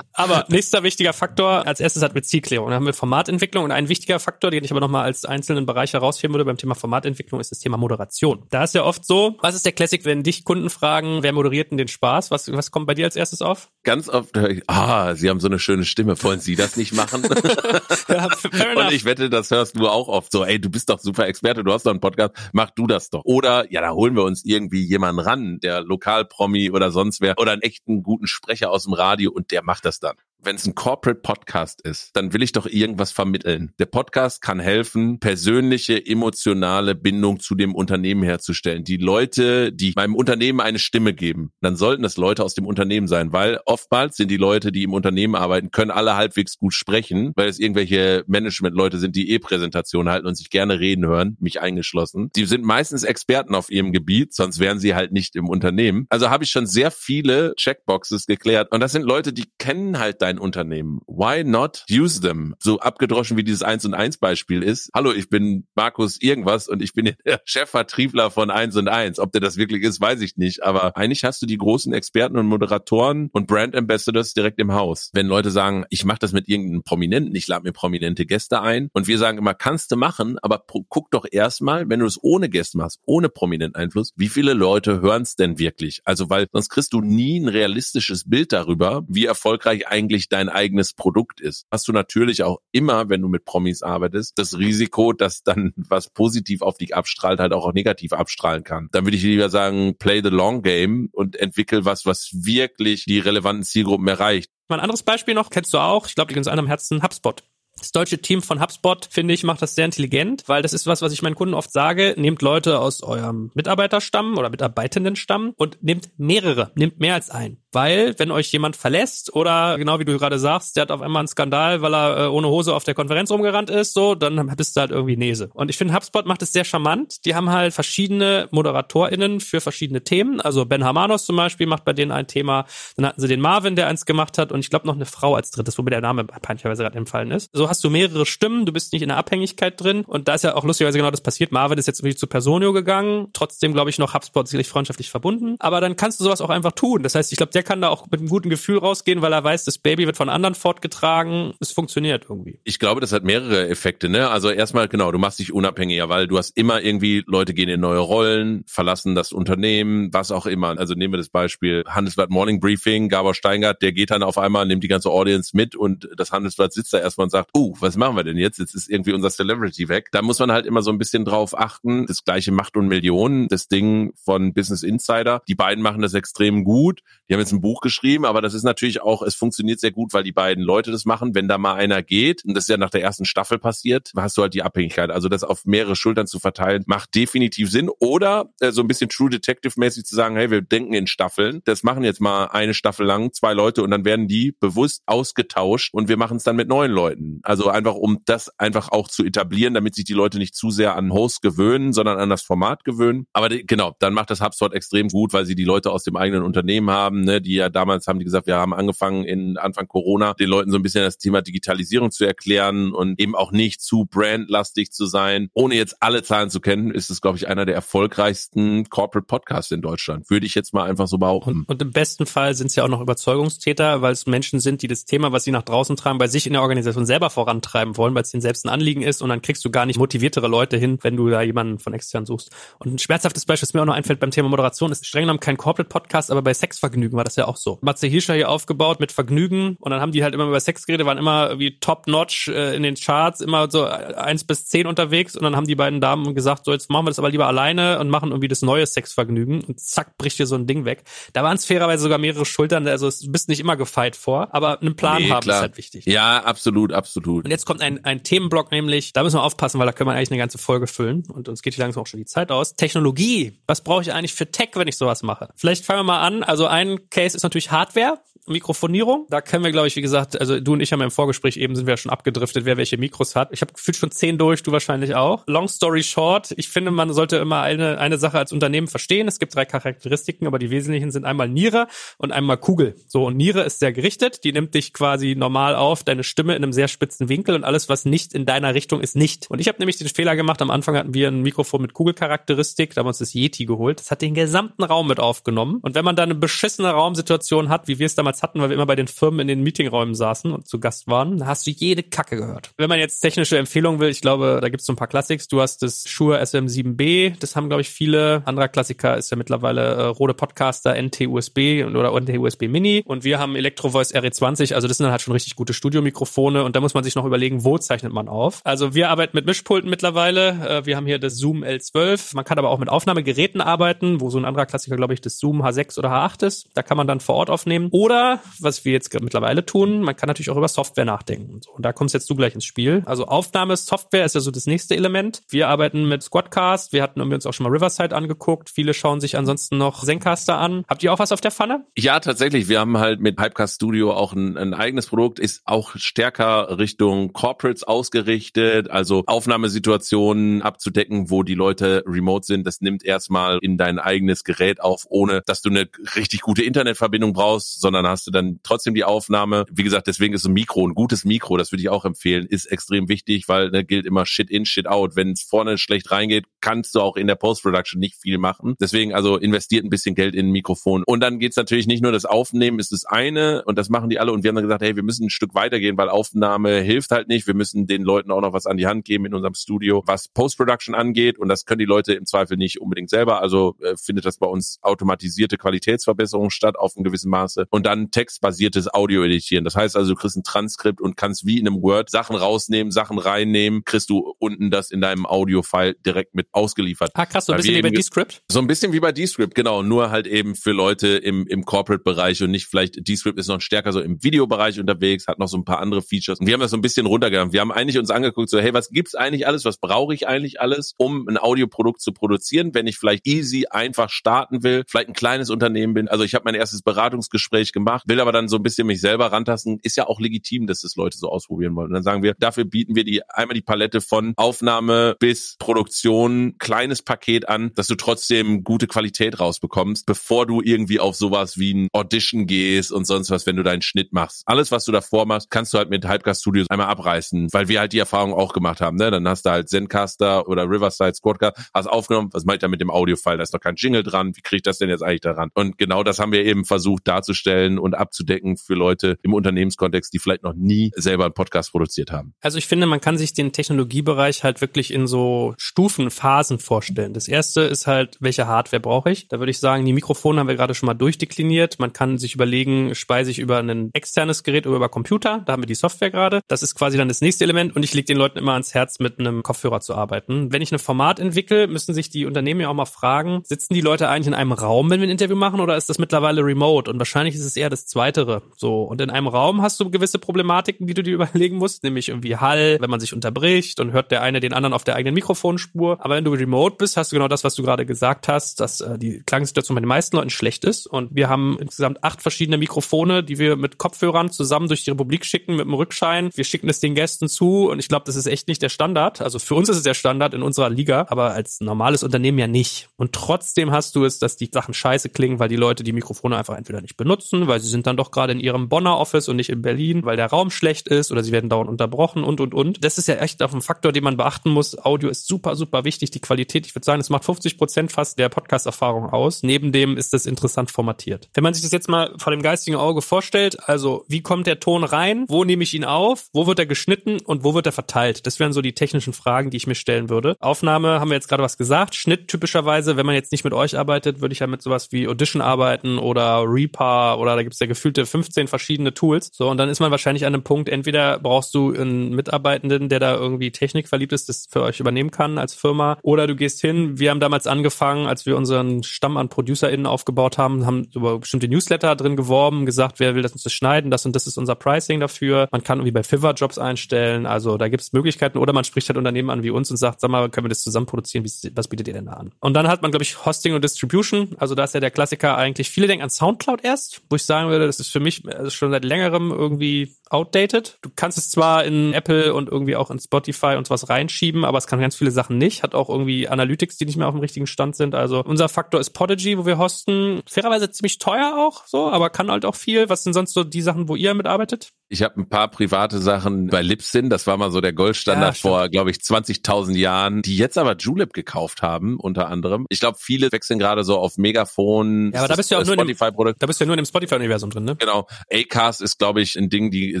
aber nächster wichtiger Faktor, als erstes hat mit Zielklärung. Dann haben wir Formatentwicklung und ein wichtiger Faktor, den ich aber nochmal als einzelnen Bereich herausheben würde beim Thema Formatentwicklung, ist das Thema Moderation. Da ist ja oft so, was ist der Classic, wenn dich Kunden fragen, wer moderiert denn den Spaß? Was, was kommt bei dir als erstes auf? Ganz oft höre ich, ah, Sie haben so eine schöne Stimme, wollen Sie das nicht machen? ja, und ich wette, das hörst du auch oft so, ey, du bist doch super Experte, du hast doch einen Podcast, mach du das doch. Oder, ja, da holen wir uns irgendwie jemanden ran, der Lokalpromi oder sonst wer, oder einen echten guten Sprecher aus dem Radio und der macht das dann wenn es ein Corporate Podcast ist, dann will ich doch irgendwas vermitteln. Der Podcast kann helfen, persönliche, emotionale Bindung zu dem Unternehmen herzustellen. Die Leute, die meinem Unternehmen eine Stimme geben, dann sollten das Leute aus dem Unternehmen sein, weil oftmals sind die Leute, die im Unternehmen arbeiten, können alle halbwegs gut sprechen, weil es irgendwelche Management-Leute sind, die E-Präsentationen halten und sich gerne reden hören, mich eingeschlossen. Die sind meistens Experten auf ihrem Gebiet, sonst wären sie halt nicht im Unternehmen. Also habe ich schon sehr viele Checkboxes geklärt und das sind Leute, die kennen halt dein dein Unternehmen. Why not use them? So abgedroschen wie dieses 1 und 1 Beispiel ist. Hallo, ich bin Markus irgendwas und ich bin der Chefvertriebler von 1 und 1. Ob der das wirklich ist, weiß ich nicht. Aber eigentlich hast du die großen Experten und Moderatoren und Brand Ambassadors direkt im Haus. Wenn Leute sagen, ich mache das mit irgendeinem Prominenten, ich lade mir prominente Gäste ein und wir sagen immer, kannst du machen, aber guck doch erstmal, wenn du es ohne Gäste machst, ohne prominenten Einfluss, wie viele Leute hören es denn wirklich? Also, weil sonst kriegst du nie ein realistisches Bild darüber, wie erfolgreich eigentlich dein eigenes Produkt ist. Hast du natürlich auch immer, wenn du mit Promis arbeitest, das Risiko, dass dann was positiv auf dich abstrahlt, halt auch, auch negativ abstrahlen kann. Dann würde ich lieber sagen, play the long game und entwickel was, was wirklich die relevanten Zielgruppen erreicht. Mal ein anderes Beispiel noch, kennst du auch, ich glaube, die ganz einem Herzen, HubSpot. Das deutsche Team von HubSpot, finde ich, macht das sehr intelligent, weil das ist was, was ich meinen Kunden oft sage. Nehmt Leute aus eurem Mitarbeiterstamm oder Mitarbeitendenstamm und nehmt mehrere, nehmt mehr als ein. Weil, wenn euch jemand verlässt oder genau wie du gerade sagst, der hat auf einmal einen Skandal, weil er äh, ohne Hose auf der Konferenz rumgerannt ist, so, dann bist du halt irgendwie Nese. Und ich finde, HubSpot macht es sehr charmant. Die haben halt verschiedene ModeratorInnen für verschiedene Themen. Also Ben Hamanos zum Beispiel macht bei denen ein Thema. Dann hatten sie den Marvin, der eins gemacht hat und ich glaube noch eine Frau als drittes, wobei der Name peinlicherweise gerade entfallen ist. So hast du mehrere Stimmen, du bist nicht in der Abhängigkeit drin und da ist ja auch lustigerweise genau das passiert. Marvin ist jetzt irgendwie zu Personio gegangen, trotzdem glaube ich noch HubSpot sicherlich freundschaftlich verbunden, aber dann kannst du sowas auch einfach tun. Das heißt, ich glaube, kann da auch mit einem guten Gefühl rausgehen, weil er weiß, das Baby wird von anderen fortgetragen. Es funktioniert irgendwie. Ich glaube, das hat mehrere Effekte. Ne? Also erstmal genau, du machst dich unabhängiger, weil du hast immer irgendwie Leute gehen in neue Rollen, verlassen das Unternehmen, was auch immer. Also nehmen wir das Beispiel Handelsblatt Morning Briefing, Gabor Steingart, der geht dann auf einmal, nimmt die ganze Audience mit und das Handelsblatt sitzt da erstmal und sagt, oh, was machen wir denn jetzt? Jetzt ist irgendwie unser Celebrity weg. Da muss man halt immer so ein bisschen drauf achten. Das gleiche Macht und Millionen, das Ding von Business Insider. Die beiden machen das extrem gut. Die haben jetzt ein Buch geschrieben, aber das ist natürlich auch, es funktioniert sehr gut, weil die beiden Leute das machen. Wenn da mal einer geht, und das ist ja nach der ersten Staffel passiert, hast du halt die Abhängigkeit. Also das auf mehrere Schultern zu verteilen, macht definitiv Sinn. Oder äh, so ein bisschen True Detective-mäßig zu sagen, hey, wir denken in Staffeln. Das machen jetzt mal eine Staffel lang zwei Leute und dann werden die bewusst ausgetauscht und wir machen es dann mit neuen Leuten. Also einfach, um das einfach auch zu etablieren, damit sich die Leute nicht zu sehr an Host gewöhnen, sondern an das Format gewöhnen. Aber die, genau, dann macht das HubSpot extrem gut, weil sie die Leute aus dem eigenen Unternehmen haben, ne, die ja damals haben die gesagt, wir haben angefangen in Anfang Corona, den Leuten so ein bisschen das Thema Digitalisierung zu erklären und eben auch nicht zu brandlastig zu sein. Ohne jetzt alle Zahlen zu kennen, ist es, glaube ich, einer der erfolgreichsten Corporate Podcasts in Deutschland. Würde ich jetzt mal einfach so behaupten. Und, und im besten Fall sind es ja auch noch Überzeugungstäter, weil es Menschen sind, die das Thema, was sie nach draußen tragen, bei sich in der Organisation selber vorantreiben wollen, weil es ihnen selbst ein Anliegen ist und dann kriegst du gar nicht motiviertere Leute hin, wenn du da jemanden von extern suchst. Und ein schmerzhaftes Beispiel, das mir auch noch einfällt beim Thema Moderation, ist streng genommen kein Corporate Podcast, aber bei Sexvergnügen war das ja auch so. Matze Hirscher hier aufgebaut mit Vergnügen und dann haben die halt immer über Sex geredet, waren immer wie top-notch äh, in den Charts, immer so eins bis zehn unterwegs und dann haben die beiden Damen gesagt, so jetzt machen wir das aber lieber alleine und machen irgendwie das neue Sexvergnügen und zack, bricht hier so ein Ding weg. Da waren es fairerweise sogar mehrere Schultern, also du bist nicht immer gefeit vor, aber einen Plan nee, haben klar. ist halt wichtig. Ja, absolut, absolut. Und jetzt kommt ein, ein Themenblock nämlich, da müssen wir aufpassen, weil da können wir eigentlich eine ganze Folge füllen und uns geht hier langsam auch schon die Zeit aus. Technologie. Was brauche ich eigentlich für Tech, wenn ich sowas mache? Vielleicht fangen wir mal an. Also ein Case ist natürlich Hardware. Mikrofonierung. Da können wir, glaube ich, wie gesagt, also du und ich haben im Vorgespräch eben sind wir schon abgedriftet, wer welche Mikros hat. Ich habe gefühlt schon zehn durch, du wahrscheinlich auch. Long story short, ich finde, man sollte immer eine, eine Sache als Unternehmen verstehen. Es gibt drei Charakteristiken, aber die wesentlichen sind einmal Niere und einmal Kugel. So, und Niere ist sehr gerichtet, die nimmt dich quasi normal auf, deine Stimme in einem sehr spitzen Winkel und alles, was nicht in deiner Richtung ist, nicht. Und ich habe nämlich den Fehler gemacht, am Anfang hatten wir ein Mikrofon mit Kugelcharakteristik, da haben wir uns das Yeti geholt. Das hat den gesamten Raum mit aufgenommen. Und wenn man da eine beschissene Raumsituation hat, wie wir es damals hatten, weil wir immer bei den Firmen in den Meetingräumen saßen und zu Gast waren, da hast du jede Kacke gehört. Wenn man jetzt technische Empfehlungen will, ich glaube, da gibt's so ein paar Classics. Du hast das Shure SM7B, das haben, glaube ich, viele. Anderer Klassiker ist ja mittlerweile äh, Rode Podcaster NT-USB oder NT-USB Mini. Und wir haben Electrovoice RE20, also das sind halt schon richtig gute Studiomikrofone. Und da muss man sich noch überlegen, wo zeichnet man auf. Also wir arbeiten mit Mischpulten mittlerweile. Äh, wir haben hier das Zoom L12. Man kann aber auch mit Aufnahmegeräten arbeiten, wo so ein anderer Klassiker, glaube ich, das Zoom H6 oder H8 ist. Da kann man dann vor Ort aufnehmen. Oder, was wir jetzt mittlerweile tun, man kann natürlich auch über Software nachdenken. Und, da kommst jetzt du gleich ins Spiel. Also Aufnahmesoftware ist ja so das nächste Element. Wir arbeiten mit Squadcast. Wir hatten uns auch schon mal Riverside angeguckt. Viele schauen sich ansonsten noch Zencaster an. Habt ihr auch was auf der Pfanne? Ja, tatsächlich. Wir haben halt mit Pipecast Studio auch ein, ein eigenes Produkt, ist auch stärker Richtung Corporates ausgerichtet, also Aufnahmesituationen abzudecken, wo die Leute remote sind. Das nimmt erstmal in dein eigenes Gerät auf, ohne dass du eine richtig gute Internetverbindung brauchst, sondern hast du dann trotzdem die Aufnahme. Wie gesagt, deswegen ist ein Mikro, ein gutes Mikro, das würde ich auch empfehlen, ist extrem wichtig, weil ne, gilt immer Shit in, Shit out. Wenn es vorne schlecht reingeht, kannst du auch in der Post-Production nicht viel machen. Deswegen also investiert ein bisschen Geld in ein Mikrofon. Und dann geht's natürlich nicht nur das Aufnehmen ist das eine und das machen die alle. Und wir haben dann gesagt, hey, wir müssen ein Stück weitergehen, weil Aufnahme hilft halt nicht. Wir müssen den Leuten auch noch was an die Hand geben in unserem Studio, was Post-Production angeht. Und das können die Leute im Zweifel nicht unbedingt selber. Also äh, findet das bei uns automatisierte Qualitätsverbesserung statt auf einem gewissen Maße. Und dann textbasiertes Audio editieren. Das heißt also, du kriegst ein Transkript und kannst wie in einem Word Sachen rausnehmen, Sachen reinnehmen, kriegst du unten das in deinem Audio-File direkt mit ausgeliefert. Ah, krass, so ein bisschen wie bei Descript? So ein bisschen wie bei Descript, genau. Nur halt eben für Leute im, im Corporate-Bereich und nicht vielleicht, Descript ist noch stärker so im Videobereich unterwegs, hat noch so ein paar andere Features. Und wir haben das so ein bisschen runtergegangen. Wir haben eigentlich uns angeguckt, so, hey, was gibt's eigentlich alles? Was brauche ich eigentlich alles, um ein Audioprodukt zu produzieren, wenn ich vielleicht easy einfach starten will, vielleicht ein kleines Unternehmen bin. Also ich habe mein erstes Beratungsgespräch gemacht, will aber dann so ein bisschen mich selber rantasten. Ist ja auch legitim, dass das Leute so ausprobieren wollen. Und dann sagen wir, dafür bieten wir die einmal die Palette von Aufnahme bis Produktion, kleines Paket an, dass du trotzdem gute Qualität rausbekommst, bevor du irgendwie auf sowas wie ein Audition gehst und sonst was, wenn du deinen Schnitt machst. Alles, was du davor machst, kannst du halt mit Hypecast Studios einmal abreißen, weil wir halt die Erfahrung auch gemacht haben. Ne? Dann hast du halt Zencaster oder Riverside Squadcast, hast aufgenommen, was meint er mit dem Audiofile? Da ist noch kein Jingle dran. Wie kriege ich das denn jetzt eigentlich daran? Und genau das haben wir eben versucht darzustellen und abzudecken für Leute im Unternehmenskontext, die vielleicht noch nie selber einen Podcast produziert haben. Also ich finde, man kann sich den Technologiebereich halt wirklich in so Stufen, Phasen vorstellen. Das erste ist halt, welche Hardware brauche ich? Da würde ich sagen, die Mikrofone haben wir gerade schon mal durchdekliniert. Man kann sich überlegen, speise ich über ein externes Gerät oder über Computer. Da haben wir die Software gerade. Das ist quasi dann das nächste Element und ich lege den Leuten immer ans Herz, mit einem Kopfhörer zu arbeiten. Wenn ich ein Format entwickle, müssen sich die Unternehmen ja auch mal fragen, sitzen die Leute eigentlich in einem Raum, wenn wir ein Interview machen oder ist das mittlerweile remote? Und wahrscheinlich ist es eher das Zweitere. So. Und in einem Raum hast du gewisse Problematiken, die du dir überlegen musst, nämlich irgendwie Hall, wenn man sich unterbricht und hört der eine den anderen auf der eigenen Mikrofonspur. Aber wenn du remote bist, hast du genau das, was du gerade gesagt hast, dass äh, die Klangsituation bei den meisten Leuten schlecht ist. Und wir haben insgesamt acht verschiedene Mikrofone, die wir mit Kopfhörern zusammen durch die Republik schicken, mit dem Rückschein. Wir schicken es den Gästen zu und ich glaube, das ist echt nicht der Standard. Also für uns ist es der Standard in unserer Liga, aber als normales Unternehmen ja nicht. Und trotzdem hast du es, dass die Sachen scheiße klingen, weil die Leute die Mikrofone einfach entweder nicht benutzen, weil sie sind dann doch gerade in ihrem Bonner Office und nicht in Berlin, weil der Raum schlecht ist oder sie werden dauernd unterbrochen und und und. Das ist ja echt auch ein Faktor, den man beachten muss. Audio ist super, super wichtig. Die Qualität, ich würde sagen, es macht 50 Prozent fast der Podcast-Erfahrung aus. Neben dem ist das interessant formatiert. Wenn man sich das jetzt mal vor dem geistigen Auge vorstellt, also wie kommt der Ton rein? Wo nehme ich ihn auf? Wo wird er geschnitten und wo wird er verteilt? Das wären so die technischen Fragen, die ich mir stellen würde. Aufnahme haben wir jetzt gerade was gesagt. Schnitt typischerweise, wenn man jetzt nicht mit euch arbeitet, würde ich ja mit sowas wie Audition arbeiten oder Reaper oder gibt's ja gefühlte 15 verschiedene Tools. So, und dann ist man wahrscheinlich an einem Punkt, entweder brauchst du einen Mitarbeitenden, der da irgendwie Technik verliebt ist, das für euch übernehmen kann als Firma, oder du gehst hin. Wir haben damals angefangen, als wir unseren Stamm an ProducerInnen aufgebaut haben, haben über bestimmte Newsletter drin geworben, gesagt, wer will das uns schneiden, das und das ist unser Pricing dafür. Man kann irgendwie bei Fiverr Jobs einstellen, also da gibt's Möglichkeiten, oder man spricht halt Unternehmen an wie uns und sagt, sag mal, können wir das zusammen produzieren, was bietet ihr denn da an? Und dann hat man, glaube ich, Hosting und Distribution, also da ist ja der Klassiker eigentlich, viele denken an Soundcloud erst, wo ich sagen würde, das ist für mich schon seit längerem irgendwie outdated. Du kannst es zwar in Apple und irgendwie auch in Spotify und was reinschieben, aber es kann ganz viele Sachen nicht. Hat auch irgendwie Analytics, die nicht mehr auf dem richtigen Stand sind. Also unser Faktor ist Podigy, wo wir hosten. Fairerweise ziemlich teuer auch, so, aber kann halt auch viel. Was sind sonst so die Sachen, wo ihr mitarbeitet? Ich habe ein paar private Sachen bei Libsyn, das war mal so der Goldstandard ja, vor, glaube ich, 20.000 Jahren, die jetzt aber Julep gekauft haben, unter anderem. Ich glaube, viele wechseln gerade so auf Megafon. Ja, aber da bist du ja auch nur in dem, da bist du ja nur in dem Spotify-Universum drin, ne? Genau. Acast ist, glaube ich, ein Ding, die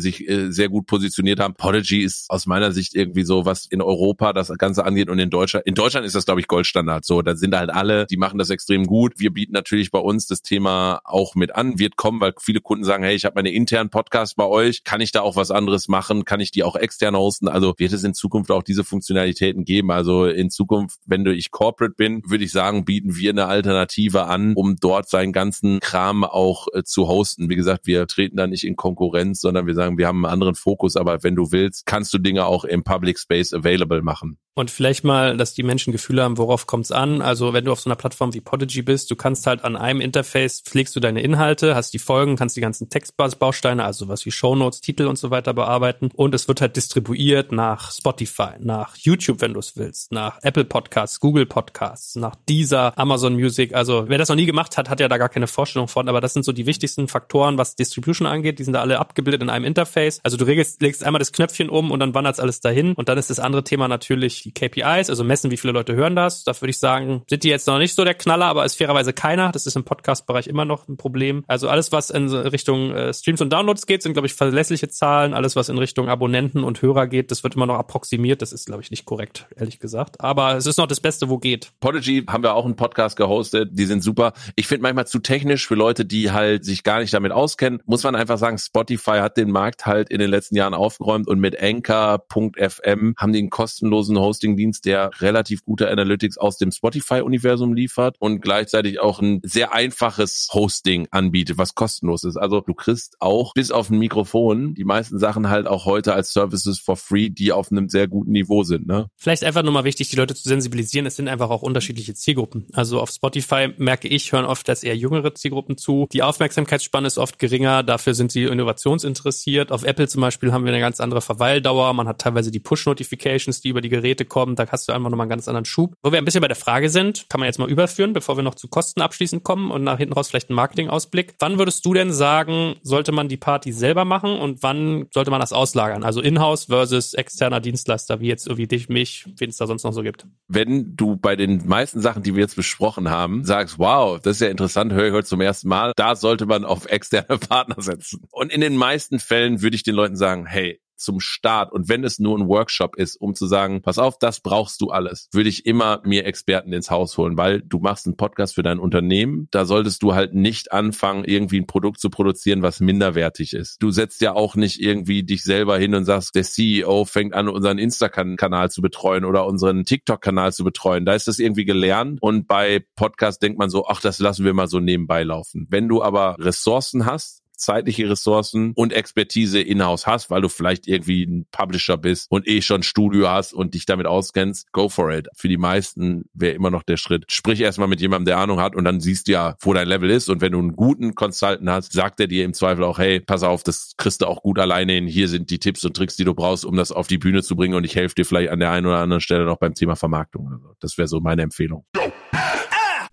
sich äh, sehr gut positioniert haben. Podigy ist aus meiner Sicht irgendwie so, was in Europa das Ganze angeht und in Deutschland. In Deutschland ist das, glaube ich, Goldstandard. So, da sind halt alle, die machen das extrem gut. Wir bieten natürlich bei uns das Thema auch mit an, wird kommen, weil viele Kunden sagen, hey, ich habe meine internen Podcasts bei euch, kann ich da auch was anderes machen? Kann ich die auch extern hosten? Also wird es in Zukunft auch diese Funktionalitäten geben? Also in Zukunft, wenn du ich Corporate bin, würde ich sagen, bieten wir eine Alternative an, um dort seinen ganzen Kram auch äh, zu hosten. Wie gesagt, wir treten da nicht in Konkurrenz, sondern wir sagen, wir haben einen anderen Fokus, aber wenn du willst, kannst du Dinge auch im Public Space available machen. Und vielleicht mal, dass die Menschen Gefühle haben, worauf kommt's an. Also wenn du auf so einer Plattform wie Podigy bist, du kannst halt an einem Interface pflegst du deine Inhalte, hast die Folgen, kannst die ganzen Textbausteine, also was wie Shownotes, Titel und so weiter bearbeiten. Und es wird halt distribuiert nach Spotify, nach YouTube, wenn du es willst, nach Apple Podcasts, Google Podcasts, nach dieser Amazon Music. Also wer das noch nie gemacht hat, hat ja da gar keine Vorstellung von. Aber das sind so die wichtigsten Faktoren, was Distribution angeht. Die sind da alle abgebildet in einem Interface. Also du regelst, legst einmal das Knöpfchen um und dann wandert alles dahin. Und dann ist das andere Thema natürlich die KPIs, also messen, wie viele Leute hören das. Da würde ich sagen, sind die jetzt noch nicht so der Knaller, aber ist fairerweise keiner. Das ist im Podcast-Bereich immer noch ein Problem. Also alles, was in Richtung äh, Streams und Downloads geht, sind, glaube ich, verlässliche Zahlen. Alles, was in Richtung Abonnenten und Hörer geht, das wird immer noch approximiert. Das ist, glaube ich, nicht korrekt, ehrlich gesagt. Aber es ist noch das Beste, wo geht. Podigy haben wir auch einen Podcast gehostet. Die sind super. Ich finde manchmal zu technisch für Leute, die halt sich gar nicht damit auskennen. Muss man einfach sagen, Spotify hat den Markt halt in den letzten Jahren aufgeräumt und mit Anchor.fm haben die einen kostenlosen Hostingdienst, der relativ gute Analytics aus dem Spotify-Universum liefert und gleichzeitig auch ein sehr einfaches Hosting anbietet, was kostenlos ist. Also du kriegst auch bis auf ein Mikrofon die meisten Sachen halt auch heute als Services for free, die auf einem sehr guten Niveau sind. Ne? Vielleicht einfach nur mal wichtig, die Leute zu sensibilisieren. Es sind einfach auch unterschiedliche Zielgruppen. Also auf Spotify merke ich, hören oft dass eher jüngere Zielgruppen zu. Die Aufmerksamkeitsspanne ist oft geringer, dafür sind sie innovationsinteressiert. Auf Apple zum Beispiel haben wir eine ganz andere Verweildauer. Man hat teilweise die Push-Notifications, die über die Geräte kommen. Da hast du einfach nochmal einen ganz anderen Schub. Wo wir ein bisschen bei der Frage sind, kann man jetzt mal überführen, bevor wir noch zu Kosten abschließend kommen und nach hinten raus vielleicht einen Marketingausblick. Wann würdest du denn sagen, sollte man die Party selber machen und wann sollte man das auslagern? Also Inhouse versus externer Dienstleister, wie jetzt irgendwie dich, mich, wen es da sonst noch so gibt. Wenn du bei den meisten Sachen, die wir jetzt besprochen haben, sagst, wow, das ist ja interessant, höre ich heute zum ersten Mal, da sollte man auf externe Partner setzen. Und in den meisten Fällen würde ich den Leuten sagen, hey, zum Start und wenn es nur ein Workshop ist, um zu sagen, pass auf, das brauchst du alles, würde ich immer mir Experten ins Haus holen, weil du machst einen Podcast für dein Unternehmen, da solltest du halt nicht anfangen, irgendwie ein Produkt zu produzieren, was minderwertig ist. Du setzt ja auch nicht irgendwie dich selber hin und sagst, der CEO fängt an, unseren Insta-Kanal zu betreuen oder unseren TikTok-Kanal zu betreuen. Da ist das irgendwie gelernt und bei Podcast denkt man so, ach, das lassen wir mal so nebenbei laufen. Wenn du aber Ressourcen hast, zeitliche Ressourcen und Expertise in-house hast, weil du vielleicht irgendwie ein Publisher bist und eh schon Studio hast und dich damit auskennst, go for it. Für die meisten wäre immer noch der Schritt. Sprich erstmal mit jemandem, der Ahnung hat und dann siehst du ja, wo dein Level ist. Und wenn du einen guten Consultant hast, sagt er dir im Zweifel auch, hey, pass auf, das kriegst du auch gut alleine hin. Hier sind die Tipps und Tricks, die du brauchst, um das auf die Bühne zu bringen. Und ich helfe dir vielleicht an der einen oder anderen Stelle noch beim Thema Vermarktung. Das wäre so meine Empfehlung.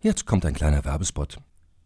Jetzt kommt ein kleiner Werbespot.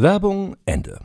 Werbung Ende.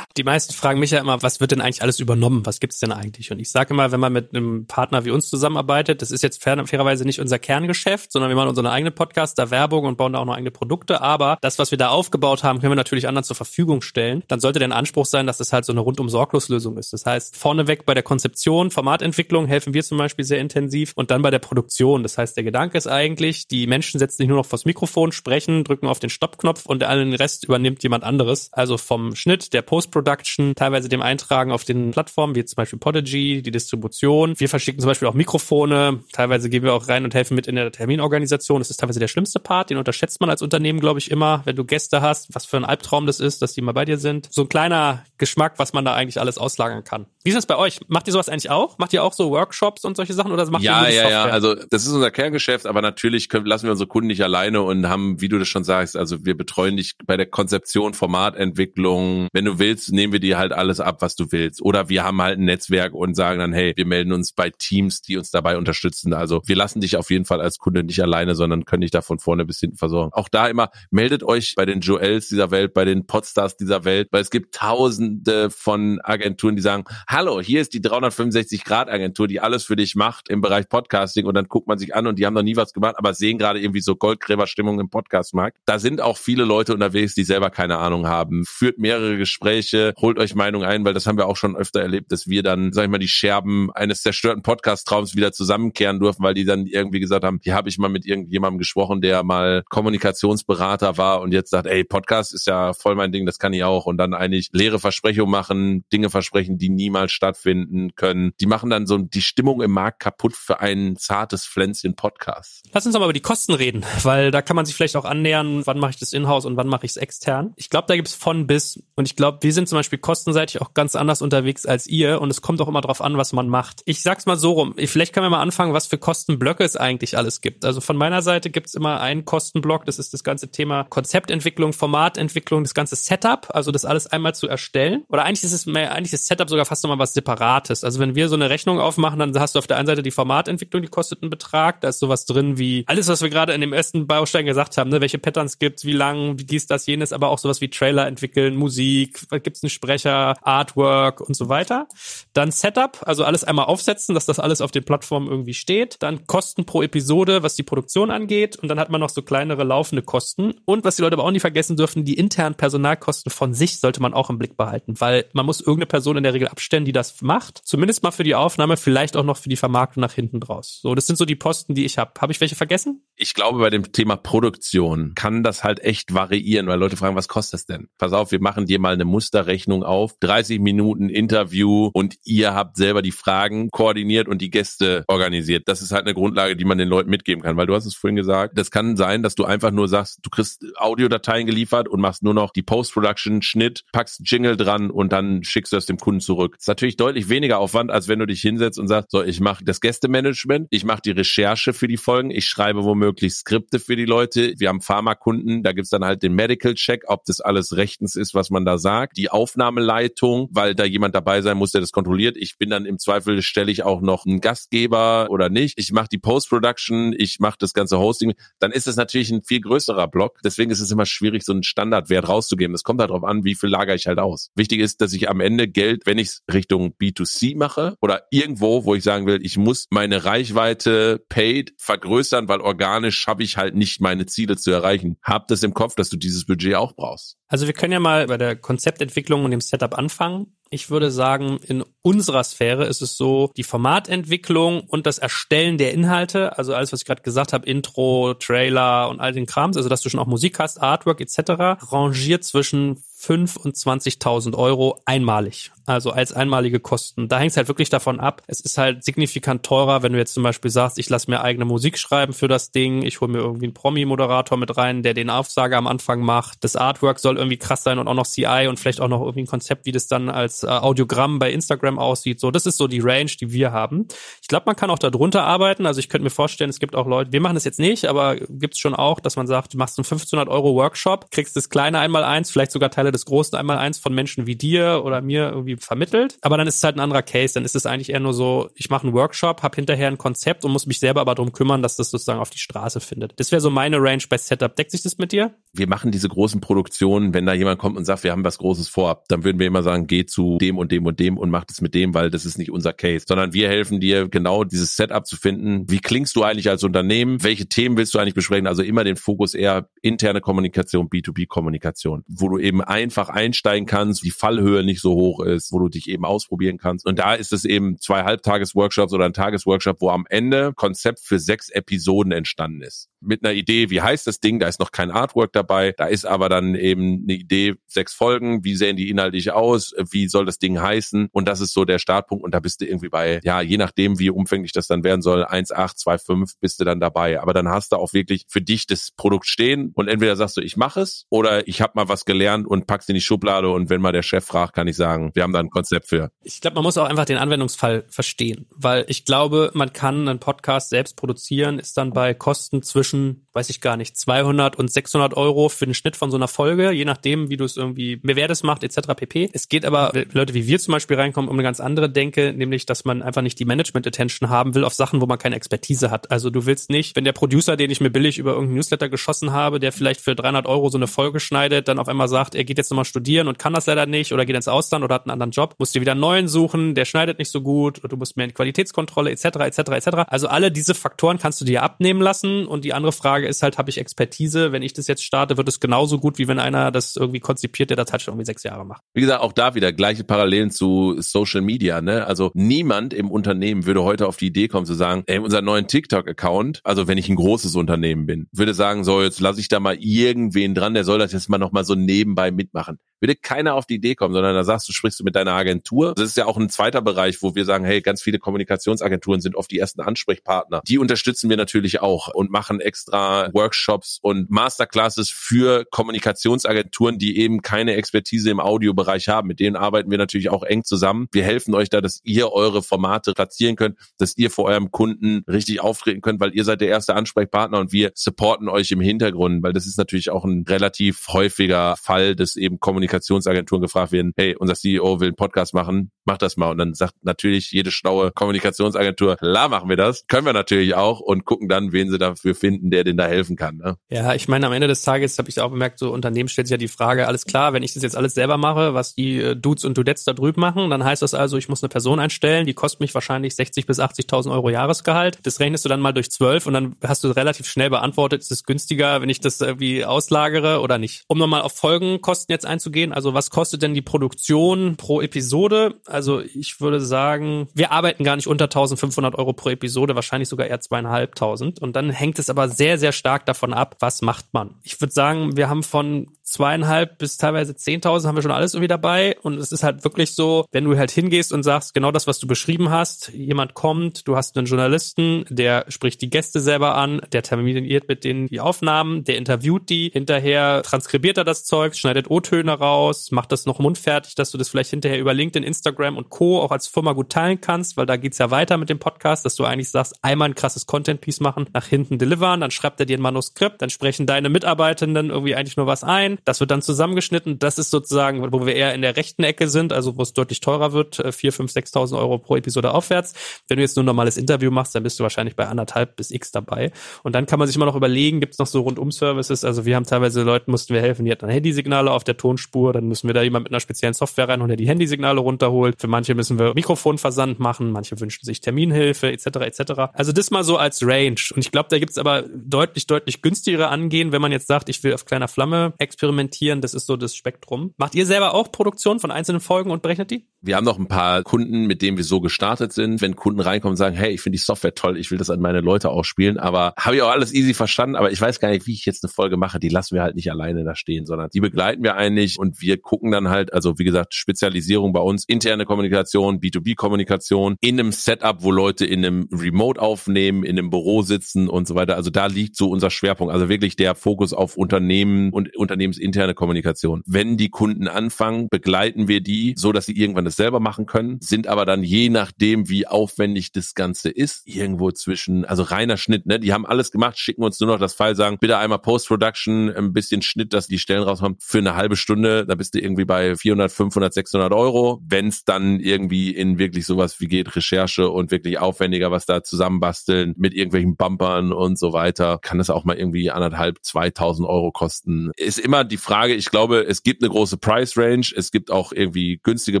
Die meisten fragen mich ja immer, was wird denn eigentlich alles übernommen? Was gibt's denn eigentlich? Und ich sage immer, wenn man mit einem Partner wie uns zusammenarbeitet, das ist jetzt fair, fairerweise nicht unser Kerngeschäft, sondern wir machen unseren eigenen Podcast, da Werbung und bauen da auch noch eigene Produkte. Aber das, was wir da aufgebaut haben, können wir natürlich anderen zur Verfügung stellen. Dann sollte der Anspruch sein, dass es halt so eine rundum sorglos Lösung ist. Das heißt, vorneweg bei der Konzeption, Formatentwicklung helfen wir zum Beispiel sehr intensiv und dann bei der Produktion. Das heißt, der Gedanke ist eigentlich, die Menschen setzen sich nur noch vors Mikrofon, sprechen, drücken auf den Stoppknopf und den Rest übernimmt jemand anderes. Also vom Schnitt, der Postproduktion Production, teilweise dem Eintragen auf den Plattformen, wie zum Beispiel Podigy, die Distribution. Wir verschicken zum Beispiel auch Mikrofone. Teilweise gehen wir auch rein und helfen mit in der Terminorganisation. Das ist teilweise der schlimmste Part. Den unterschätzt man als Unternehmen, glaube ich, immer, wenn du Gäste hast, was für ein Albtraum das ist, dass die mal bei dir sind. So ein kleiner Geschmack, was man da eigentlich alles auslagern kann. Wie ist das bei euch? Macht ihr sowas eigentlich auch? Macht ihr auch so Workshops und solche Sachen oder macht ja, ihr ja, ja, also das ist unser Kerngeschäft, aber natürlich können, lassen wir unsere Kunden nicht alleine und haben, wie du das schon sagst, also wir betreuen dich bei der Konzeption, Formatentwicklung. Wenn du willst, nehmen wir dir halt alles ab, was du willst. Oder wir haben halt ein Netzwerk und sagen dann, hey, wir melden uns bei Teams, die uns dabei unterstützen. Also wir lassen dich auf jeden Fall als Kunde nicht alleine, sondern können dich da von vorne bis hinten versorgen. Auch da immer, meldet euch bei den Joels dieser Welt, bei den Podstars dieser Welt, weil es gibt tausende von Agenturen, die sagen, hallo, hier ist die 365-Grad-Agentur, die alles für dich macht im Bereich Podcasting und dann guckt man sich an und die haben noch nie was gemacht, aber sehen gerade irgendwie so Goldgräberstimmung im Podcastmarkt. Da sind auch viele Leute unterwegs, die selber keine Ahnung haben. Führt mehrere Gespräche, holt euch Meinung ein, weil das haben wir auch schon öfter erlebt, dass wir dann, sag ich mal, die Scherben eines zerstörten Podcast-Traums wieder zusammenkehren durften, weil die dann irgendwie gesagt haben, hier habe ich mal mit irgendjemandem gesprochen, der mal Kommunikationsberater war und jetzt sagt, ey, Podcast ist ja voll mein Ding, das kann ich auch. Und dann eigentlich leere Versprechungen machen, Dinge versprechen, die niemals stattfinden können. Die machen dann so die Stimmung im Markt kaputt für ein zartes Pflänzchen Podcast. Lass uns aber über die Kosten reden, weil da kann man sich vielleicht auch annähern, wann mache ich das in-house und wann mache ich es extern. Ich glaube, da gibt es von bis und ich glaube, wir sind zum Beispiel kostenseitig auch ganz anders unterwegs als ihr und es kommt auch immer drauf an, was man macht. Ich sag's mal so rum, vielleicht können wir mal anfangen, was für Kostenblöcke es eigentlich alles gibt. Also von meiner Seite gibt's immer einen Kostenblock, das ist das ganze Thema Konzeptentwicklung, Formatentwicklung, das ganze Setup, also das alles einmal zu erstellen. Oder eigentlich ist es mehr, eigentlich ist Setup sogar fast nochmal was Separates. Also wenn wir so eine Rechnung aufmachen, dann hast du auf der einen Seite die Formatentwicklung, die kostet einen Betrag, da ist sowas drin wie alles, was wir gerade in dem ersten Baustein gesagt haben, ne? welche Patterns gibt's, wie lang, wie dies, das, jenes, aber auch sowas wie Trailer entwickeln, Musik, gibt's einen Sprecher, Artwork und so weiter. Dann Setup, also alles einmal aufsetzen, dass das alles auf den Plattformen irgendwie steht. Dann Kosten pro Episode, was die Produktion angeht. Und dann hat man noch so kleinere laufende Kosten. Und was die Leute aber auch nie vergessen dürfen, die internen Personalkosten von sich sollte man auch im Blick behalten, weil man muss irgendeine Person in der Regel abstellen, die das macht. Zumindest mal für die Aufnahme, vielleicht auch noch für die Vermarktung nach hinten draus. So, das sind so die Posten, die ich habe. Habe ich welche vergessen? Ich glaube, bei dem Thema Produktion kann das halt echt variieren, weil Leute fragen, was kostet das denn? Pass auf, wir machen dir mal eine Musterrechnung auf, 30 Minuten Interview und ihr habt selber die Fragen koordiniert und die Gäste organisiert. Das ist halt eine Grundlage, die man den Leuten mitgeben kann, weil du hast es vorhin gesagt, das kann sein, dass du einfach nur sagst, du kriegst Audiodateien geliefert und machst nur noch die Post-Production, Schnitt, packst Jingle dran und dann schickst du das dem Kunden zurück. Das ist natürlich deutlich weniger Aufwand, als wenn du dich hinsetzt und sagst, so, ich mache das Gästemanagement, ich mache die Recherche für die Folgen, ich schreibe womöglich Skripte für die Leute. Wir haben Pharmakunden, da gibt's dann halt den Medical Check, ob das alles rechtens ist, was man da sagt. Die Aufnahmeleitung, weil da jemand dabei sein muss, der das kontrolliert. Ich bin dann im Zweifel, stelle ich auch noch einen Gastgeber oder nicht. Ich mache die Post-Production, ich mache das ganze Hosting. Dann ist es natürlich ein viel größerer Block. Deswegen ist es immer schwierig, so einen Standardwert rauszugeben. Es kommt halt darauf an, wie viel lager ich halt aus. Wichtig ist, dass ich am Ende Geld, wenn ich es Richtung B2C mache oder irgendwo, wo ich sagen will, ich muss meine Reichweite paid vergrößern, weil organisch habe ich halt nicht meine Ziele zu erreichen. Hab das im Kopf, dass du dieses Budget auch brauchst. Also wir können ja mal bei der Konzeptentwicklung und dem Setup anfangen. Ich würde sagen, in unserer Sphäre ist es so, die Formatentwicklung und das Erstellen der Inhalte, also alles, was ich gerade gesagt habe, Intro, Trailer und all den Krams, also dass du schon auch Musik hast, Artwork etc., rangiert zwischen 5 und 20.000 Euro einmalig. Also als einmalige Kosten. Da hängt es halt wirklich davon ab. Es ist halt signifikant teurer, wenn du jetzt zum Beispiel sagst, ich lasse mir eigene Musik schreiben für das Ding, ich hole mir irgendwie einen Promi-Moderator mit rein, der den Aufsager am Anfang macht. Das Artwork soll irgendwie krass sein und auch noch CI und vielleicht auch noch irgendwie ein Konzept, wie das dann als äh, Audiogramm bei Instagram aussieht. So, das ist so die Range, die wir haben. Ich glaube, man kann auch darunter arbeiten. Also ich könnte mir vorstellen, es gibt auch Leute, wir machen das jetzt nicht, aber gibt's schon auch, dass man sagt, du machst einen 1500 Euro Workshop, kriegst das kleine einmal eins, vielleicht sogar Teile des großen einmal eins von Menschen wie dir oder mir irgendwie vermittelt. Aber dann ist es halt ein anderer Case. Dann ist es eigentlich eher nur so, ich mache einen Workshop, habe hinterher ein Konzept und muss mich selber aber darum kümmern, dass das sozusagen auf die Straße findet. Das wäre so meine Range bei Setup. Deckt sich das mit dir? Wir machen diese großen Produktionen, wenn da jemand kommt und sagt, wir haben was Großes vor, dann würden wir immer sagen, geh zu dem und dem und dem und mach das mit dem, weil das ist nicht unser Case, sondern wir helfen dir genau dieses Setup zu finden. Wie klingst du eigentlich als Unternehmen? Welche Themen willst du eigentlich besprechen? Also immer den Fokus eher interne Kommunikation, B2B-Kommunikation, wo du eben einfach einsteigen kannst, die Fallhöhe nicht so hoch ist, wo du dich eben ausprobieren kannst. Und da ist es eben zwei Halbtages-Workshops oder ein Tagesworkshop, wo am Ende Konzept für sechs Episoden entstanden ist. Mit einer Idee, wie heißt das Ding? Da ist noch kein Artwork dabei. Da ist aber dann eben eine Idee, sechs Folgen. Wie sehen die inhaltlich aus? Wie soll das Ding heißen? Und das ist so der Startpunkt. Und da bist du irgendwie bei, ja, je nachdem, wie umfänglich das dann werden soll, 1,8, 2,5 bist du dann dabei. Aber dann hast du auch wirklich für dich das Produkt stehen und entweder sagst du, ich mache es oder ich habe mal was gelernt und pack's in die Schublade und wenn mal der Chef fragt, kann ich sagen, wir haben da ein Konzept für. Ich glaube, man muss auch einfach den Anwendungsfall verstehen, weil ich glaube, man kann einen Podcast selbst produzieren, ist dann bei Kosten zwischen weiß ich gar nicht, 200 und 600 Euro für den Schnitt von so einer Folge, je nachdem, wie du es irgendwie, wer das macht, etc. pp. Es geht aber, Leute wie wir zum Beispiel reinkommen, um eine ganz andere Denke, nämlich, dass man einfach nicht die Management-Attention haben will auf Sachen, wo man keine Expertise hat. Also du willst nicht, wenn der Producer, den ich mir billig über irgendeinen Newsletter geschossen habe, der vielleicht für 300 Euro so eine Folge schneidet, dann auf einmal sagt, er geht jetzt nochmal studieren und kann das leider nicht oder geht ins Ausland oder hat einen anderen Job, musst dir wieder einen neuen suchen, der schneidet nicht so gut du musst mehr in Qualitätskontrolle etc. etc. etc. Also alle diese Faktoren kannst du dir abnehmen lassen und die andere Frage ist halt, habe ich Expertise? Wenn ich das jetzt starte, wird es genauso gut, wie wenn einer das irgendwie konzipiert, der das halt schon irgendwie sechs Jahre macht. Wie gesagt, auch da wieder gleiche Parallelen zu Social Media. Ne? Also niemand im Unternehmen würde heute auf die Idee kommen zu sagen, ey, unser neuen TikTok-Account, also wenn ich ein großes Unternehmen bin, würde sagen, so jetzt lasse ich da mal irgendwen dran, der soll das jetzt mal nochmal so nebenbei mitmachen würde keiner auf die Idee kommen, sondern da sagst du, sprichst du mit deiner Agentur. Das ist ja auch ein zweiter Bereich, wo wir sagen, hey, ganz viele Kommunikationsagenturen sind oft die ersten Ansprechpartner. Die unterstützen wir natürlich auch und machen extra Workshops und Masterclasses für Kommunikationsagenturen, die eben keine Expertise im Audiobereich haben. Mit denen arbeiten wir natürlich auch eng zusammen. Wir helfen euch da, dass ihr eure Formate platzieren könnt, dass ihr vor eurem Kunden richtig auftreten könnt, weil ihr seid der erste Ansprechpartner und wir supporten euch im Hintergrund, weil das ist natürlich auch ein relativ häufiger Fall, eben Kommunikation Kommunikationsagenturen gefragt werden, hey, unser CEO will einen Podcast machen, mach das mal. Und dann sagt natürlich jede schlaue Kommunikationsagentur, klar machen wir das, können wir natürlich auch und gucken dann, wen sie dafür finden, der denen da helfen kann. Ne? Ja, ich meine, am Ende des Tages habe ich auch bemerkt, so Unternehmen stellt sich ja die Frage, alles klar, wenn ich das jetzt alles selber mache, was die äh, Dudes und Dudettes da drüben machen, dann heißt das also, ich muss eine Person einstellen, die kostet mich wahrscheinlich 60 bis 80.000 Euro Jahresgehalt. Das rechnest du dann mal durch zwölf und dann hast du relativ schnell beantwortet, ist es günstiger, wenn ich das irgendwie auslagere oder nicht. Um nochmal auf Folgenkosten jetzt einzugehen, gehen. Also was kostet denn die Produktion pro Episode? Also ich würde sagen, wir arbeiten gar nicht unter 1500 Euro pro Episode, wahrscheinlich sogar eher zweieinhalbtausend. Und dann hängt es aber sehr, sehr stark davon ab, was macht man. Ich würde sagen, wir haben von zweieinhalb bis teilweise 10.000 haben wir schon alles irgendwie dabei. Und es ist halt wirklich so, wenn du halt hingehst und sagst, genau das, was du beschrieben hast, jemand kommt, du hast einen Journalisten, der spricht die Gäste selber an, der terminiert mit denen die Aufnahmen, der interviewt die, hinterher transkribiert er das Zeug, schneidet O-Töne raus, macht das noch mundfertig, dass du das vielleicht hinterher über LinkedIn, Instagram und Co. auch als Firma gut teilen kannst, weil da geht's ja weiter mit dem Podcast, dass du eigentlich sagst, einmal ein krasses Content-Piece machen, nach hinten delivern, dann schreibt er dir ein Manuskript, dann sprechen deine Mitarbeitenden irgendwie eigentlich nur was ein, das wird dann zusammengeschnitten. Das ist sozusagen, wo wir eher in der rechten Ecke sind, also wo es deutlich teurer wird, 4, 5, 6.000 Euro pro Episode aufwärts. Wenn du jetzt nur ein normales Interview machst, dann bist du wahrscheinlich bei anderthalb bis x dabei. Und dann kann man sich immer noch überlegen, gibt es noch so Rundum-Services? Also wir haben teilweise Leuten, mussten wir helfen, die hatten Handynsignale auf der Tonspur, dann müssen wir da jemand mit einer speziellen Software rein und der die Handysignale runterholt. Für manche müssen wir Mikrofonversand machen, manche wünschen sich Terminhilfe etc. etc. Also das mal so als Range. Und ich glaube, da gibt es aber deutlich, deutlich günstigere Angehen, wenn man jetzt sagt, ich will auf kleiner Flamme experimentieren. Das ist so das Spektrum. Macht ihr selber auch Produktion von einzelnen Folgen und berechnet die? Wir haben noch ein paar Kunden, mit denen wir so gestartet sind. Wenn Kunden reinkommen und sagen, hey, ich finde die Software toll, ich will das an meine Leute ausspielen, aber habe ich auch alles easy verstanden, aber ich weiß gar nicht, wie ich jetzt eine Folge mache. Die lassen wir halt nicht alleine da stehen, sondern die begleiten wir eigentlich und wir gucken dann halt, also wie gesagt, Spezialisierung bei uns, interne Kommunikation, B2B-Kommunikation, in einem Setup, wo Leute in einem Remote aufnehmen, in einem Büro sitzen und so weiter. Also da liegt so unser Schwerpunkt. Also wirklich der Fokus auf Unternehmen und unternehmensinterne Kommunikation. Wenn die Kunden anfangen, begleiten wir die, so dass sie irgendwann das selber machen können, sind aber dann je nachdem, wie aufwendig das Ganze ist, irgendwo zwischen, also reiner Schnitt, ne? Die haben alles gemacht, schicken uns nur noch das File, sagen, bitte einmal Post-Production, ein bisschen Schnitt, dass die Stellen rauskommen, für eine halbe Stunde, da bist du irgendwie bei 400, 500, 600 Euro. Wenn es dann irgendwie in wirklich sowas wie geht, Recherche und wirklich aufwendiger, was da zusammenbasteln mit irgendwelchen Bumpern und so weiter, kann das auch mal irgendwie anderthalb, 2000 Euro kosten. Ist immer die Frage, ich glaube, es gibt eine große Price Range, es gibt auch irgendwie günstige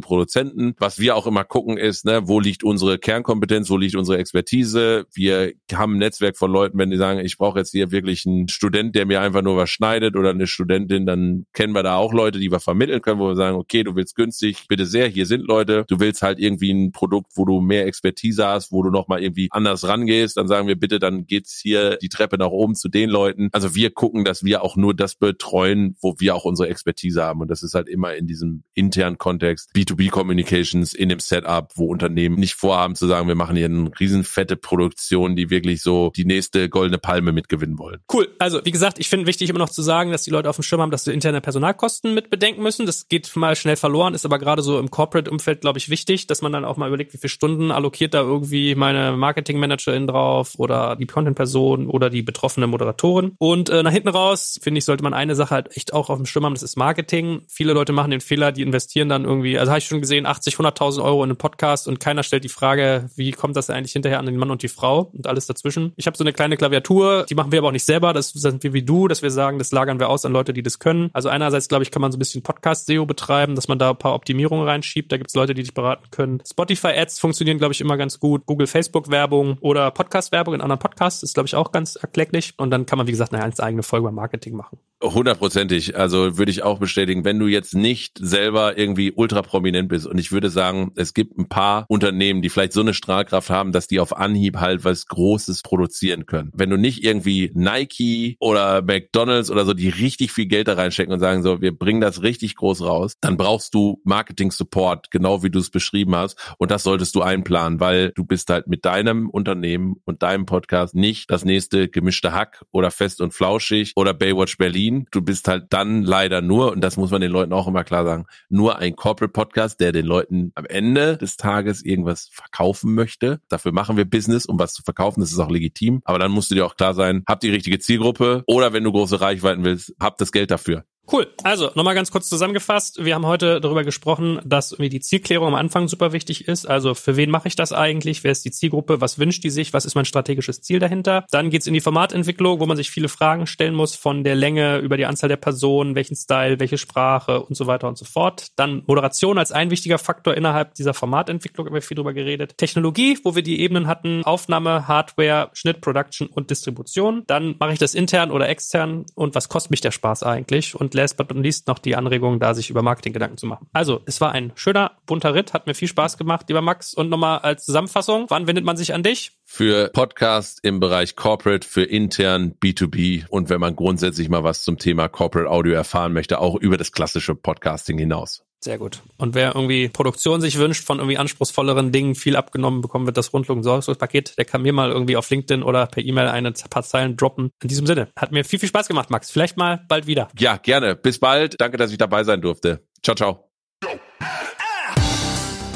Produzenten. Was wir auch immer gucken ist, ne, wo liegt unsere Kernkompetenz, wo liegt unsere Expertise? Wir haben ein Netzwerk von Leuten, wenn die sagen, ich brauche jetzt hier wirklich einen Student, der mir einfach nur was schneidet oder eine Studentin, dann kennen wir da auch Leute, die wir vermitteln können, wo wir sagen, okay, du willst günstig, bitte sehr, hier sind Leute. Du willst halt irgendwie ein Produkt, wo du mehr Expertise hast, wo du nochmal irgendwie anders rangehst, dann sagen wir bitte, dann geht's hier die Treppe nach oben zu den Leuten. Also wir gucken, dass wir auch nur das betreuen, wo wir auch unsere Expertise haben. Und das ist halt immer in diesem internen Kontext. B2B Communications in dem Setup, wo Unternehmen nicht vorhaben zu sagen, wir machen hier eine riesenfette Produktion, die wirklich so die nächste goldene Palme mitgewinnen wollen. Cool. Also, wie gesagt, ich finde wichtig immer noch zu sagen, dass die Leute auf dem Schirm haben, dass sie interne Personalkosten mit bedenken müssen. Das geht mal schnell verloren, ist aber gerade so im Corporate-Umfeld, glaube ich, wichtig, dass man dann auch mal überlegt, wie viele Stunden allokiert da irgendwie meine Marketing-Managerin drauf oder die Content-Person oder die betroffene Moderatorin. Und äh, nach hinten raus, finde ich, sollte man eine Sache halt echt auch auf dem Schirm haben, das ist Marketing. Viele Leute machen den Fehler, die investieren dann irgendwie, also habe ich schon gesehen, 80, 100.000 Euro in einen Podcast und keiner stellt die Frage, wie kommt das eigentlich hinterher an den Mann und die Frau und alles dazwischen. Ich habe so eine kleine Klaviatur, die machen wir aber auch nicht selber, das sind wir wie du, dass wir sagen, das lagern wir aus an Leute, die das können. Also einerseits, glaube ich, kann man so ein bisschen Podcast-SEO betreiben, dass man da ein paar Optimierungen reinschiebt. Da gibt's Leute, die dich beraten können. Spotify-Ads funktionieren, glaube ich, immer ganz gut. Google, Facebook-Werbung oder Podcast-Werbung in anderen Podcasts ist, glaube ich, auch ganz erklecklich. Und dann kann man, wie gesagt, eine ganz eigene Folge beim Marketing machen. Hundertprozentig. Also würde ich auch bestätigen, wenn du jetzt nicht selber irgendwie ultra prominent bist. Und ich würde sagen, es gibt ein paar Unternehmen, die vielleicht so eine Strahlkraft haben, dass die auf Anhieb halt was Großes produzieren können. Wenn du nicht irgendwie Nike oder McDonalds oder so, die richtig viel Geld da reinstecken und sagen so, wir bringen das richtig groß raus, dann brauchst du Marketing-Support, genau wie du es beschrieben hast. Und das solltest du einplanen, weil du bist halt mit deinem Unternehmen und deinem Podcast nicht das nächste gemischte Hack oder fest und flauschig oder Baywatch Berlin. Du bist halt dann leider nur, und das muss man den Leuten auch immer klar sagen, nur ein Corporate Podcast, der den Leuten am Ende des Tages irgendwas verkaufen möchte. Dafür machen wir Business, um was zu verkaufen. Das ist auch legitim. Aber dann musst du dir auch klar sein, habt die richtige Zielgruppe oder wenn du große Reichweiten willst, habt das Geld dafür. Cool. Also nochmal ganz kurz zusammengefasst. Wir haben heute darüber gesprochen, dass irgendwie die Zielklärung am Anfang super wichtig ist. Also für wen mache ich das eigentlich? Wer ist die Zielgruppe? Was wünscht die sich? Was ist mein strategisches Ziel dahinter? Dann geht's in die Formatentwicklung, wo man sich viele Fragen stellen muss von der Länge über die Anzahl der Personen, welchen Style, welche Sprache und so weiter und so fort. Dann Moderation als ein wichtiger Faktor innerhalb dieser Formatentwicklung, haben wir viel drüber geredet. Technologie, wo wir die Ebenen hatten, Aufnahme, Hardware, Schnitt, Production und Distribution. Dann mache ich das intern oder extern und was kostet mich der Spaß eigentlich? Und last but not least noch die Anregung, da sich über Marketing Gedanken zu machen. Also, es war ein schöner, bunter Ritt, hat mir viel Spaß gemacht, lieber Max. Und nochmal als Zusammenfassung, wann wendet man sich an dich? Für Podcast im Bereich Corporate, für intern B2B und wenn man grundsätzlich mal was zum Thema Corporate Audio erfahren möchte, auch über das klassische Podcasting hinaus. Sehr gut. Und wer irgendwie Produktion sich wünscht von irgendwie anspruchsvolleren Dingen, viel abgenommen bekommen wird, das Rundfunk-Sorgungspaket, der kann mir mal irgendwie auf LinkedIn oder per E-Mail eine paar Zeilen droppen. In diesem Sinne, hat mir viel, viel Spaß gemacht, Max. Vielleicht mal bald wieder. Ja, gerne. Bis bald. Danke, dass ich dabei sein durfte. Ciao, ciao.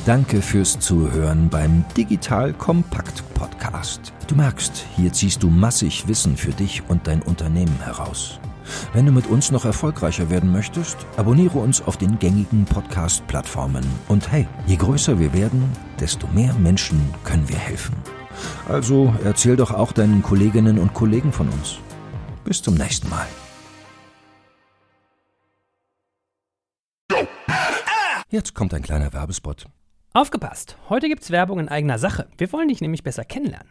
Danke fürs Zuhören beim Digital Kompakt Podcast. Du merkst, hier ziehst du massig Wissen für dich und dein Unternehmen heraus. Wenn du mit uns noch erfolgreicher werden möchtest, abonniere uns auf den gängigen Podcast-Plattformen. Und hey, je größer wir werden, desto mehr Menschen können wir helfen. Also erzähl doch auch deinen Kolleginnen und Kollegen von uns. Bis zum nächsten Mal. Jetzt kommt ein kleiner Werbespot. Aufgepasst! Heute gibt's Werbung in eigener Sache. Wir wollen dich nämlich besser kennenlernen,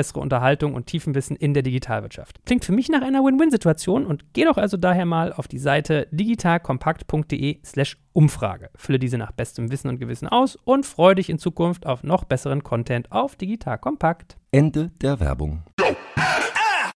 bessere Unterhaltung und Tiefenwissen in der Digitalwirtschaft. Klingt für mich nach einer Win-Win-Situation und geh doch also daher mal auf die Seite digitalkompakt.de/slash Umfrage. Fülle diese nach bestem Wissen und Gewissen aus und freue dich in Zukunft auf noch besseren Content auf Digital Kompakt. Ende der Werbung. Go.